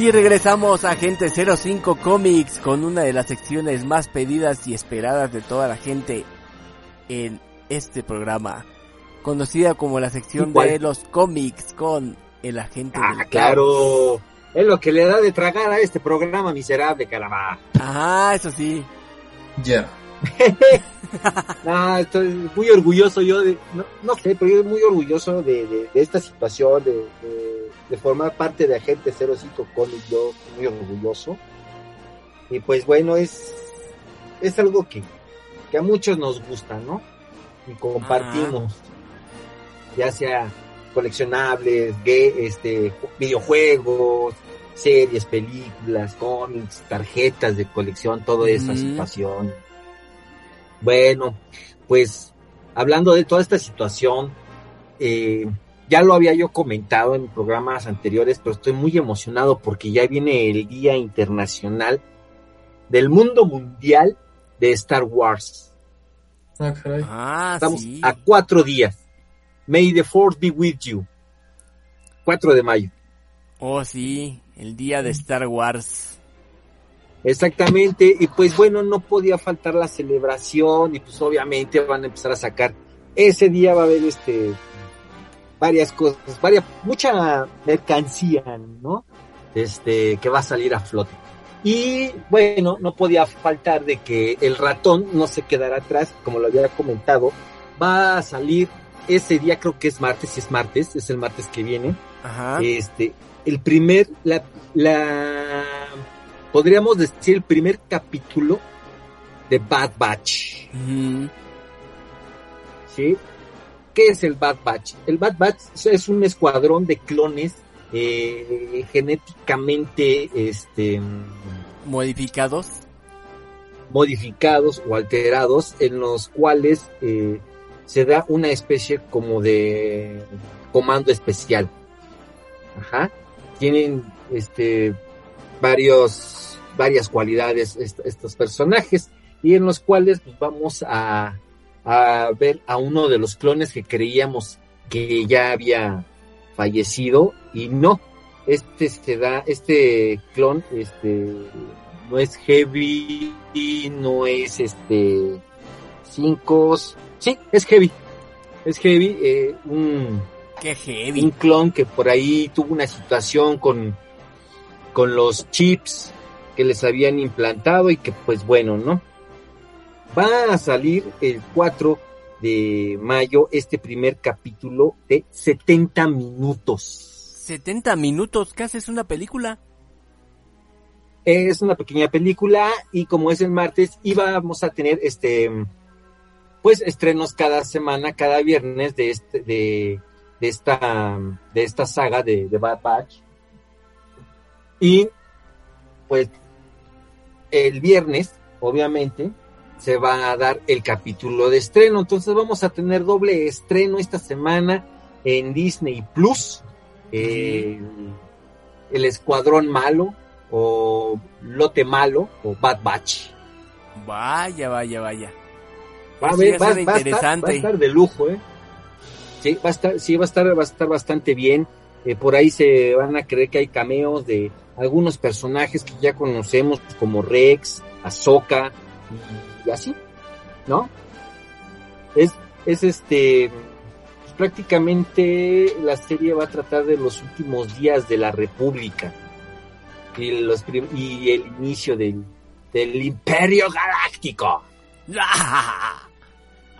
Y regresamos a Agente 05 Comics con una de las secciones más pedidas y esperadas de toda la gente en este programa, conocida como la sección ¿Cuál? de los cómics con el agente Ah, del claro. Es lo que le da de tragar a este programa miserable, caramba. caos. Ajá, eso sí. Ya. No, estoy muy orgulloso yo de, no, no sé, pero yo muy orgulloso de, de- de esta situación, de, de- de formar parte de Agente 05 Comics, yo muy orgulloso. Y pues bueno, es, es algo que, que a muchos nos gusta, ¿no? Y compartimos, ya sea coleccionables, ga- este, videojuegos, series, películas, cómics, tarjetas de colección, toda esa situación. Bueno, pues hablando de toda esta situación, eh, ya lo había yo comentado en programas anteriores, pero estoy muy emocionado porque ya viene el Día Internacional del Mundo Mundial de Star Wars. Ah, caray. Ah, Estamos sí. a cuatro días. May the Fourth be with you. 4 de mayo. Oh, sí, el día de Star Wars. Exactamente, y pues bueno, no podía faltar la celebración y pues obviamente van a empezar a sacar. Ese día va a haber este varias cosas, varias, mucha mercancía, ¿no? Este, que va a salir a flote. Y bueno, no podía faltar de que el ratón no se quedara atrás, como lo había comentado, va a salir ese día, creo que es martes, si es martes, es el martes que viene, Ajá. este, el primer, la, la, podríamos decir el primer capítulo de Bad Batch. ¿sí? ¿Qué es el Bad Batch? El Bad Batch es un escuadrón de clones eh, genéticamente, este, Modificados. modificados o alterados en los cuales eh, se da una especie como de comando especial. Ajá. Tienen este varios varias cualidades est- estos personajes y en los cuales pues, vamos a, a ver a uno de los clones que creíamos que ya había fallecido y no este se da este clon este no es heavy no es este cinco sí es heavy es heavy eh, un Qué un clon que por ahí tuvo una situación con, con los chips que les habían implantado y que pues bueno, ¿no? Va a salir el 4 de mayo este primer capítulo de 70 minutos. 70 minutos, casi es una película. Es una pequeña película y como es el martes íbamos a tener este pues estrenos cada semana, cada viernes de este de, de esta de esta saga de, de Bad Batch. Y pues el viernes, obviamente, se va a dar el capítulo de estreno. Entonces vamos a tener doble estreno esta semana en Disney Plus. Eh, el escuadrón malo o lote malo o Bad Batch. Vaya, vaya, vaya. Va a, ver, va, suena va a estar, interesante. va a estar de lujo, ¿eh? Sí, va a estar, sí, va a estar, va a estar bastante bien. Eh, por ahí se van a creer que hay cameos de algunos personajes que ya conocemos, como Rex, Ahsoka y así, ¿no? Es, es este, pues, prácticamente la serie va a tratar de los últimos días de la República y, los y el inicio del, del Imperio Galáctico.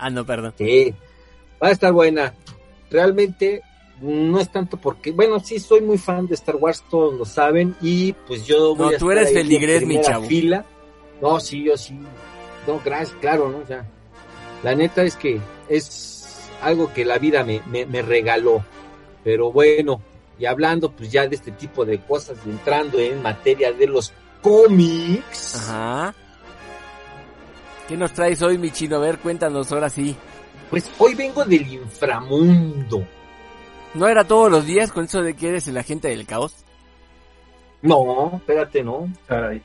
Ah, no, perdón. Sí, va a estar buena. Realmente no es tanto porque, bueno, sí soy muy fan de Star Wars, todos lo saben, y pues yo voy No, a tú estar eres feligrés, mi chavo. Fila. No, sí, yo sí. No, gracias, claro, ¿no? O sea, la neta es que es algo que la vida me, me, me regaló. Pero bueno, y hablando pues ya de este tipo de cosas, y entrando en materia de los cómics. Ajá. ¿Qué nos traes hoy, mi chino? A ver, cuéntanos ahora sí. Pues hoy vengo del inframundo. ¿No era todos los días con eso de que eres el agente del caos? No, espérate, no. Caray.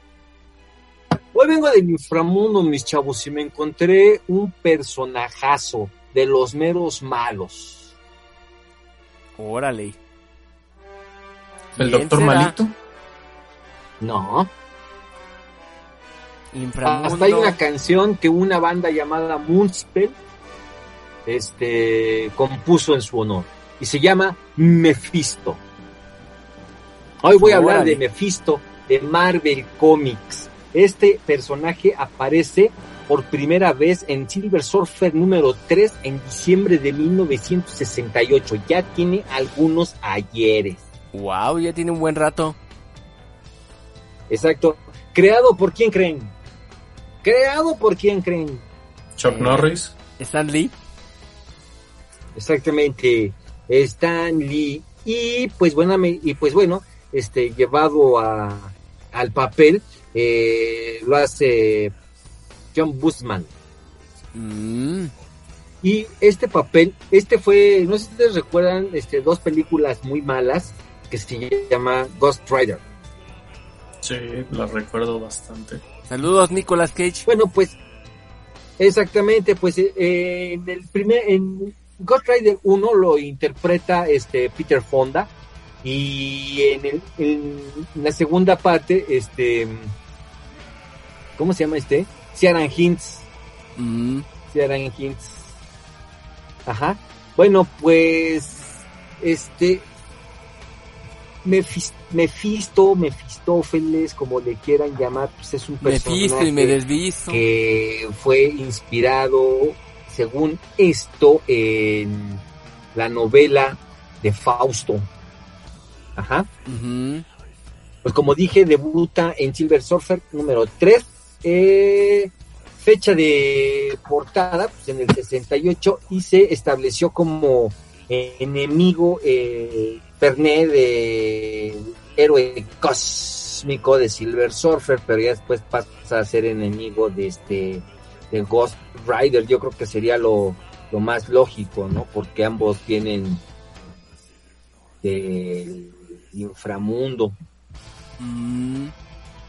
Hoy vengo del inframundo, mis chavos, y me encontré un personajazo de los meros malos. Órale. ¿El ¿Quién doctor será? malito? No. Inframundo. Hasta hay una canción que una banda llamada Moonspell este, compuso en su honor. Y se llama Mephisto. Hoy voy a hablar de Mephisto de Marvel Comics. Este personaje aparece por primera vez en Silver Surfer número 3 en diciembre de 1968. Ya tiene algunos ayeres. Wow, ya tiene un buen rato. Exacto. Creado por quién creen? Creado por quién creen? Chuck Eh. Norris. Stan Lee. Exactamente, Stan Lee. Y pues bueno, y pues bueno, este llevado a, al papel eh, lo hace John Busman. Mm, Y este papel, este fue, no sé si ustedes recuerdan, este dos películas muy malas que se llama Ghost Rider. Sí, la recuerdo bastante. Saludos, Nicolas Cage. Bueno, pues exactamente, pues eh, en el primer en Ghost Rider 1 lo interpreta este Peter Fonda y en, el, en la segunda parte este ¿cómo se llama este? Ciaran Hinds, Mm, Ciaran Hinds. Ajá. Bueno, pues este Mefis- Mefisto, Mefistófeles, como le quieran llamar, pues es un personaje me que fue inspirado, según esto, en la novela de Fausto. Ajá. Pues como dije, debuta en Silver Surfer número 3. Eh, fecha de portada, pues en el 68, y se estableció como enemigo eh, de héroe cósmico de Silver Surfer, pero ya después pasa a ser enemigo de este de Ghost Rider. Yo creo que sería lo, lo más lógico, ¿no? Porque ambos vienen del inframundo. Mm,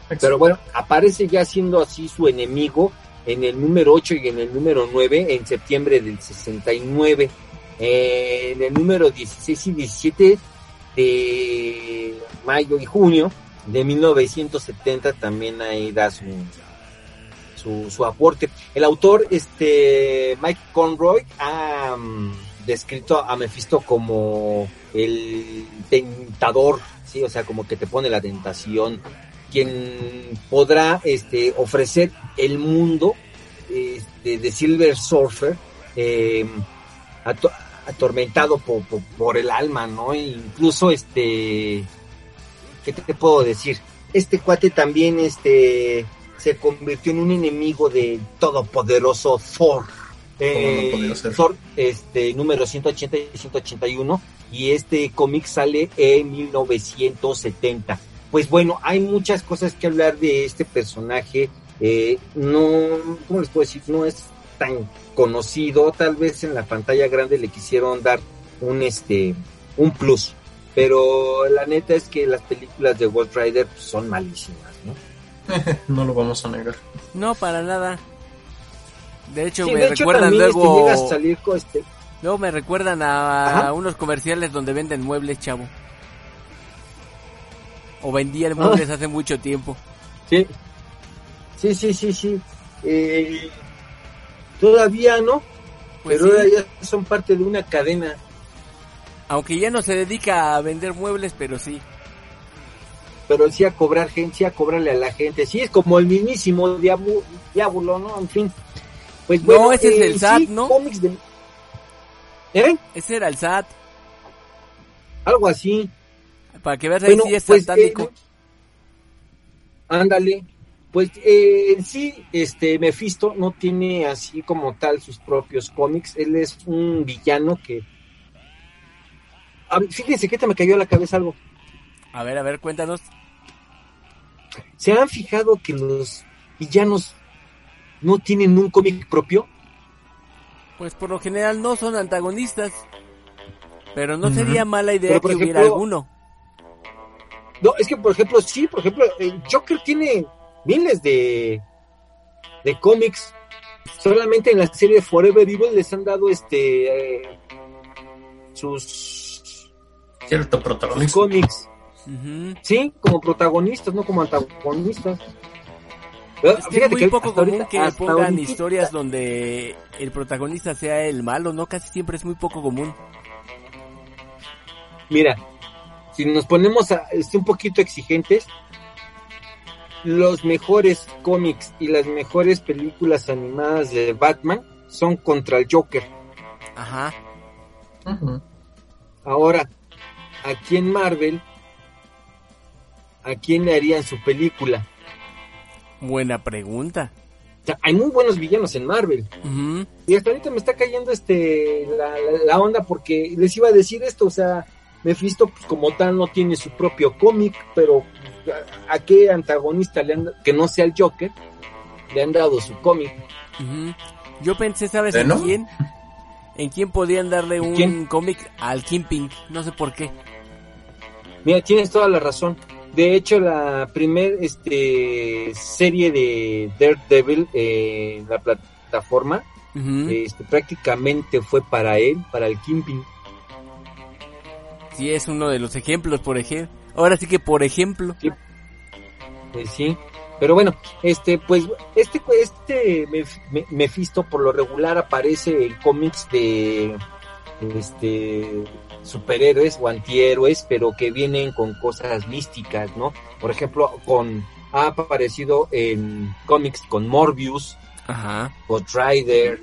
Pero bueno, aparece ya siendo así su enemigo en el número 8 y en el número 9 en septiembre del 69. Eh, en el número 16 y 17 de mayo y junio de 1970 también ahí da su, su, su aporte. El autor, este Mike Conroy, ha mm, descrito a Mephisto como el tentador, sí, o sea, como que te pone la tentación, quien podrá este, ofrecer el mundo este, de Silver Surfer eh, ato- atormentado por, por, por el alma, ¿no? E incluso este, ¿qué te puedo decir? Este cuate también este, se convirtió en un enemigo del todopoderoso Thor. Eh? Thor, este, número 180 y 181, y este cómic sale en 1970 pues bueno, hay muchas cosas que hablar de este personaje. Eh, no, ¿cómo les puedo decir? No es tan conocido. Tal vez en la pantalla grande le quisieron dar un este, un plus. Pero la neta es que las películas de Ghost Rider pues, son malísimas, ¿no? no lo vamos a negar. No, para nada. De hecho, Sí, me de hecho recuerdan este, luego... llega a salir con este... Luego me recuerdan a unos comerciales donde venden muebles, chavo. O vendían muebles hace mucho tiempo. Sí, sí, sí, sí, sí. Eh, todavía no, Pues pero sí, ahora ya son parte de una cadena. aunque ya no se dedica a vender muebles, pero sí. pero sí a cobrar gente, sí a cobrarle a la gente. Sí, es como el mismísimo diablo, diablo ¿no? En fin. Pues No, bueno, ese es el sí, SAT, ¿no? cómics de... ¿Eh? Ese era el SAT. Algo así. Para que veas ahí Bueno, sí es pues, satánico. eh, ándale. Pues eh, en sí, este Mephisto no tiene así como tal sus propios cómics. Él es un villano que... A fíjense que te me cayó a la cabeza algo. A ver, a ver, cuéntanos. ¿Se han fijado que los villanos no tienen un cómic propio? Pues por lo general no son antagonistas. Pero no sería mala idea que hubiera alguno. No, es que por ejemplo, sí, por ejemplo, el Joker tiene miles de, de cómics. Solamente en la serie Forever Evil les han dado este eh, sus, Cierto sus protagonista. cómics. Ujú. Sí, como protagonistas, no como antagonistas. Es que es fíjate muy que poco común ahorita- que pongan ahorita- historias donde el protagonista sea el malo, ¿no? Casi siempre es muy poco común. Mira, si nos ponemos a, este, un poquito exigentes, los mejores cómics y las mejores películas animadas de Batman son contra el Joker. Ajá. Ahora, aquí en Marvel, ¿a quién le harían su película? Buena pregunta. O sea, hay muy buenos villanos en Marvel. Y hasta ahorita me está cayendo este la, la- la onda porque les iba a decir esto, o sea, Mephisto pues, como tal no tiene su propio cómic, pero ¿a, a qué antagonista le han, que no sea el Joker le han dado su cómic? Yo pensé, ¿sabes ¿Eh, en no? quién? En quién podían darle un cómic al Kingpin. No sé por qué. Mira, tienes toda la razón. De hecho, la primer este serie de Daredevil eh, en la plataforma este, prácticamente fue para él, para el Kingpin. Sí, es uno de los ejemplos, por ejemplo. Ahora sí que, por ejemplo. Pues sí. Pero bueno, este, pues, este, este Mef- Me- Mephisto por lo regular aparece en cómics de, este, superhéroes o antihéroes, pero que vienen con cosas místicas, ¿no? Por ejemplo, con, ha aparecido en cómics con Morbius, Ajá. Rider,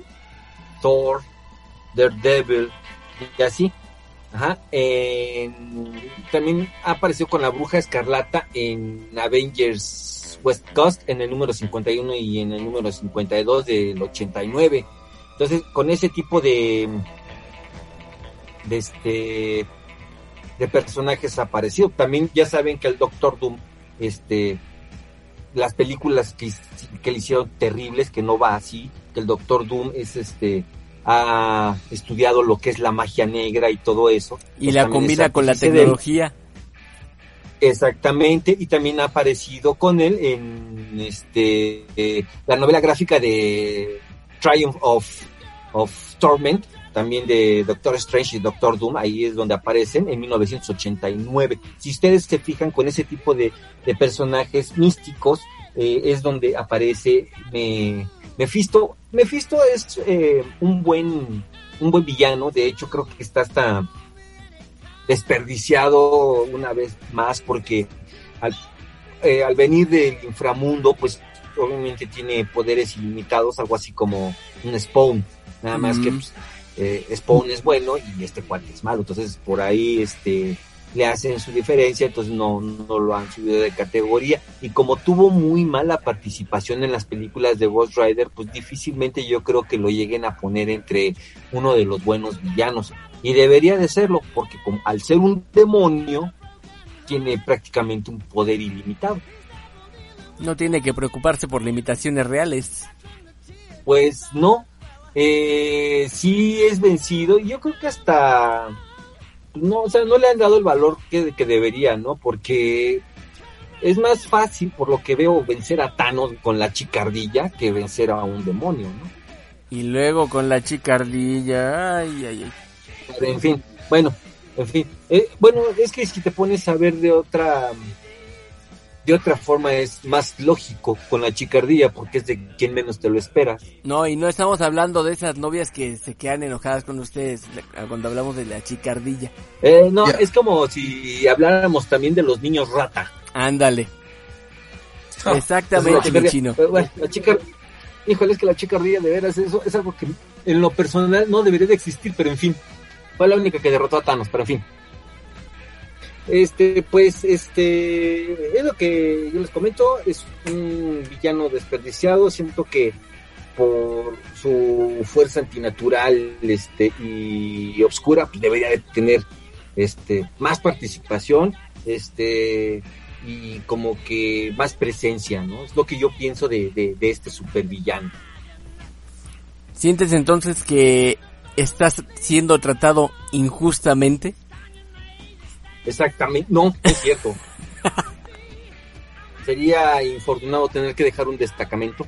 Thor, Daredevil, y así. Ajá. También ha aparecido con la Bruja Escarlata en Avengers West Coast en el número 51 y en el número 52 del 89. Entonces, con ese tipo de de este de personajes ha aparecido. También ya saben que el Doctor Doom este las películas que, que le hicieron terribles, que no va así, que el Doctor Doom es este ha estudiado lo que es la magia negra y todo eso. Y Pues la combina con la tecnología. Exactamente, y también ha aparecido con él en este eh, la novela gráfica de Triumph of, of Torment, también de Doctor Strange y Doctor Doom, ahí es donde aparecen en 1989. Si ustedes se fijan con ese tipo de, de personajes místicos, eh, es donde aparece eh, Mephisto. Mephisto es eh, un buen un buen villano, de hecho creo que está hasta desperdiciado una vez más porque al, eh, al venir del inframundo pues obviamente tiene poderes ilimitados, algo así como un Spawn, nada más que Mm. pues, eh, Spawn es bueno y este cuate es malo, entonces por ahí este le hacen su diferencia, entonces no, no lo han subido de categoría y como tuvo muy mala participación en las películas de Ghost Rider, pues difícilmente yo creo que lo lleguen a poner entre uno de los buenos villanos y debería de serlo porque como, al ser un demonio tiene prácticamente un poder ilimitado. No tiene que preocuparse por limitaciones reales. Pues no, eh, sí es vencido y yo creo que hasta no, o sea, no le han dado el valor que, que debería, ¿no? Porque es más fácil, por lo que veo, vencer a Thanos con la chicardilla que vencer a un demonio, ¿no? Y luego con la chicardilla, ay, ay, ay. Pero, en fin, bueno, en fin. Eh, bueno, es que si te pones a ver de otra de otra forma es más lógico con la chicardilla porque es de quien menos te lo esperas. No, y no estamos hablando de esas novias que se quedan enojadas con ustedes cuando hablamos de la chicardilla. Eh, no, es como si habláramos también de los niños rata. Ándale. Ah, Exactamente, mi chino. Pero bueno, la chica, híjole, es que la chicardilla de veras eso es algo que en lo personal no debería de existir, pero en fin, fue la única que derrotó a Thanos, pero en fin. Este, pues, este, es lo que yo les comento, es un villano desperdiciado, siento que por su fuerza antinatural, este, y obscura, pues debería de tener, este, más participación, este, y como que más presencia, ¿no? Es lo que yo pienso de, de, de este supervillano. ¿Sientes entonces que estás siendo tratado injustamente? Exactamente, no, no es cierto. Sería infortunado tener que dejar un destacamento.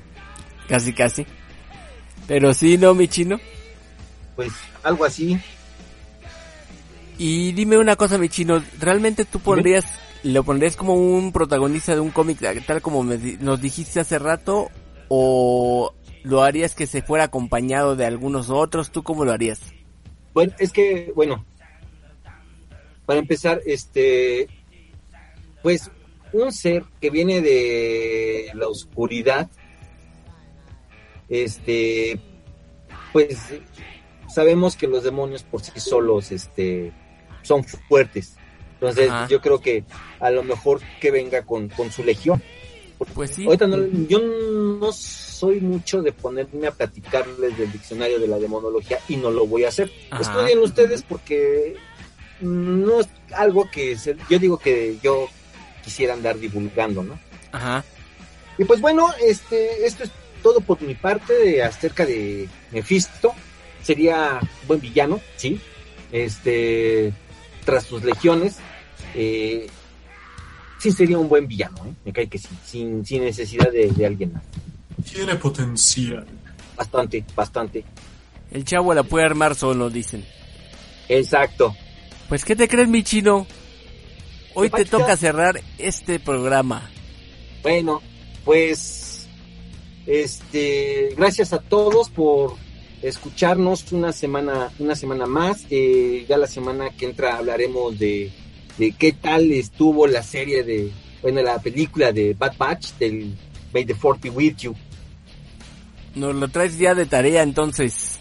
Casi, casi. Pero sí, ¿no, mi chino? Pues algo así. Y dime una cosa, mi chino, ¿realmente tú pondrías, lo pondrías como un protagonista de un cómic tal como me nos dijiste hace rato? ¿O lo harías que se fuera acompañado de algunos otros? ¿Tú cómo lo harías? Bueno, es que, bueno, para empezar, este, pues un ser que viene de la oscuridad, este, pues sabemos que los demonios por sí solos, este, son fuertes. Entonces, Ajá. yo creo que a lo mejor que venga con, con su legión. Pues sí. Ahorita no- yo no soy mucho de ponerme a platicarles del diccionario de la demonología y no lo voy a hacer. Ajá. Estudien ustedes porque no es algo que se- yo digo que yo quisiera andar divulgando, ¿no? Ajá. Y pues bueno, este, esto es todo por mi parte de, acerca de Mephisto. Sería buen villano, sí. Este, tras sus legiones, eh, sí sería un buen villano, ¿eh? Me cae que sí, sin, sin necesidad de, de alguien más. Tiene potencial. Bastante, bastante. El chavo la puede armar solo, dicen. Exacto. Pues, ¿qué te crees, mi chino? Hoy ¿Qué te toca cerrar este programa. Bueno, pues, este, gracias a todos por escucharnos una semana, una semana más. Eh, ya la semana que entra hablaremos de, de qué tal estuvo la serie de, bueno, la película de Bad Batch del May the Fourth be with you. Nos lo traes ya de tarea, entonces.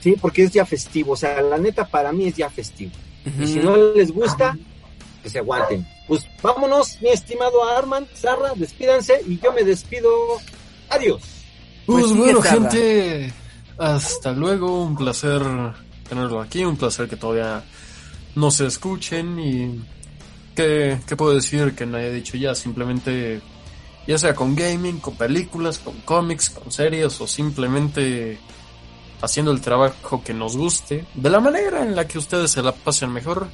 Sí, porque es ya festivo. O sea, la neta para mí es ya festivo. Y si no les gusta, que se aguanten. Pues vámonos, mi estimado Arman, Sarra, despídanse y yo me despido. Adiós. Pues, Pues bueno, gente, hasta luego. Un placer tenerlo aquí. Un placer que todavía no se escuchen. Y ¿qué, qué puedo decir que no haya dicho ya? Simplemente, ya sea con gaming, con películas, con cómics, con series o simplemente haciendo el trabajo que nos guste, de la manera en la que ustedes se la pasen mejor.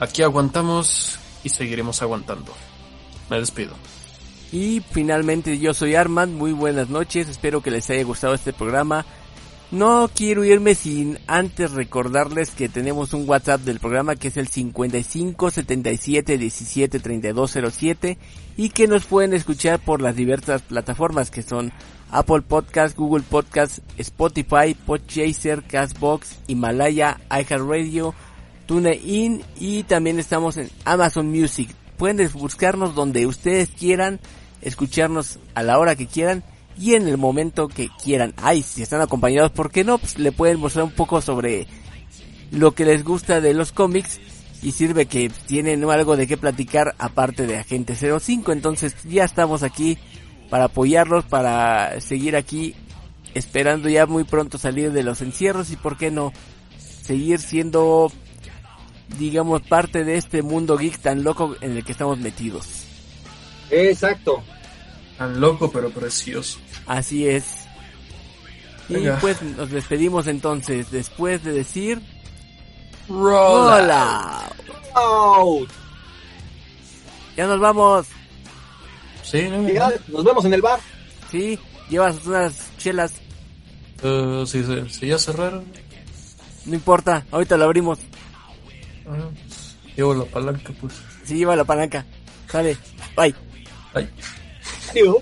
Aquí aguantamos y seguiremos aguantando. Me despido. Y finalmente yo soy Armand, muy buenas noches, espero que les haya gustado este programa. No quiero irme sin antes recordarles que tenemos un WhatsApp del programa que es el 55 77 17 32 07 y que nos pueden escuchar por las diversas plataformas que son Apple Podcast, Google Podcast, Spotify, Podchaser, Castbox, Himalaya, iHeartRadio, TuneIn y también estamos en Amazon Music. Pueden buscarnos donde ustedes quieran, escucharnos a la hora que quieran y en el momento que quieran. Ay, si están acompañados, ¿por qué no? Pues le pueden mostrar un poco sobre lo que les gusta de los cómics y sirve que tienen algo de qué platicar aparte de Agente 05. Entonces ya estamos aquí para apoyarlos, para seguir aquí esperando ya muy pronto salir de los encierros y por qué no seguir siendo digamos parte de este mundo geek tan loco en el que estamos metidos. Exacto. Tan loco pero precioso. Así es. Y pues nos despedimos entonces después de decir Roll out. Hola. Out. Ya nos vamos. Sí, no, Nos vemos en el bar. Sí, llevas unas chelas. Eh, sí, sí, sí, ya cerraron. No importa, ahorita lo abrimos. Pues, llevo la palanca, pues. Sí, lleva la palanca. Sale. Bye. Ay. Adiós.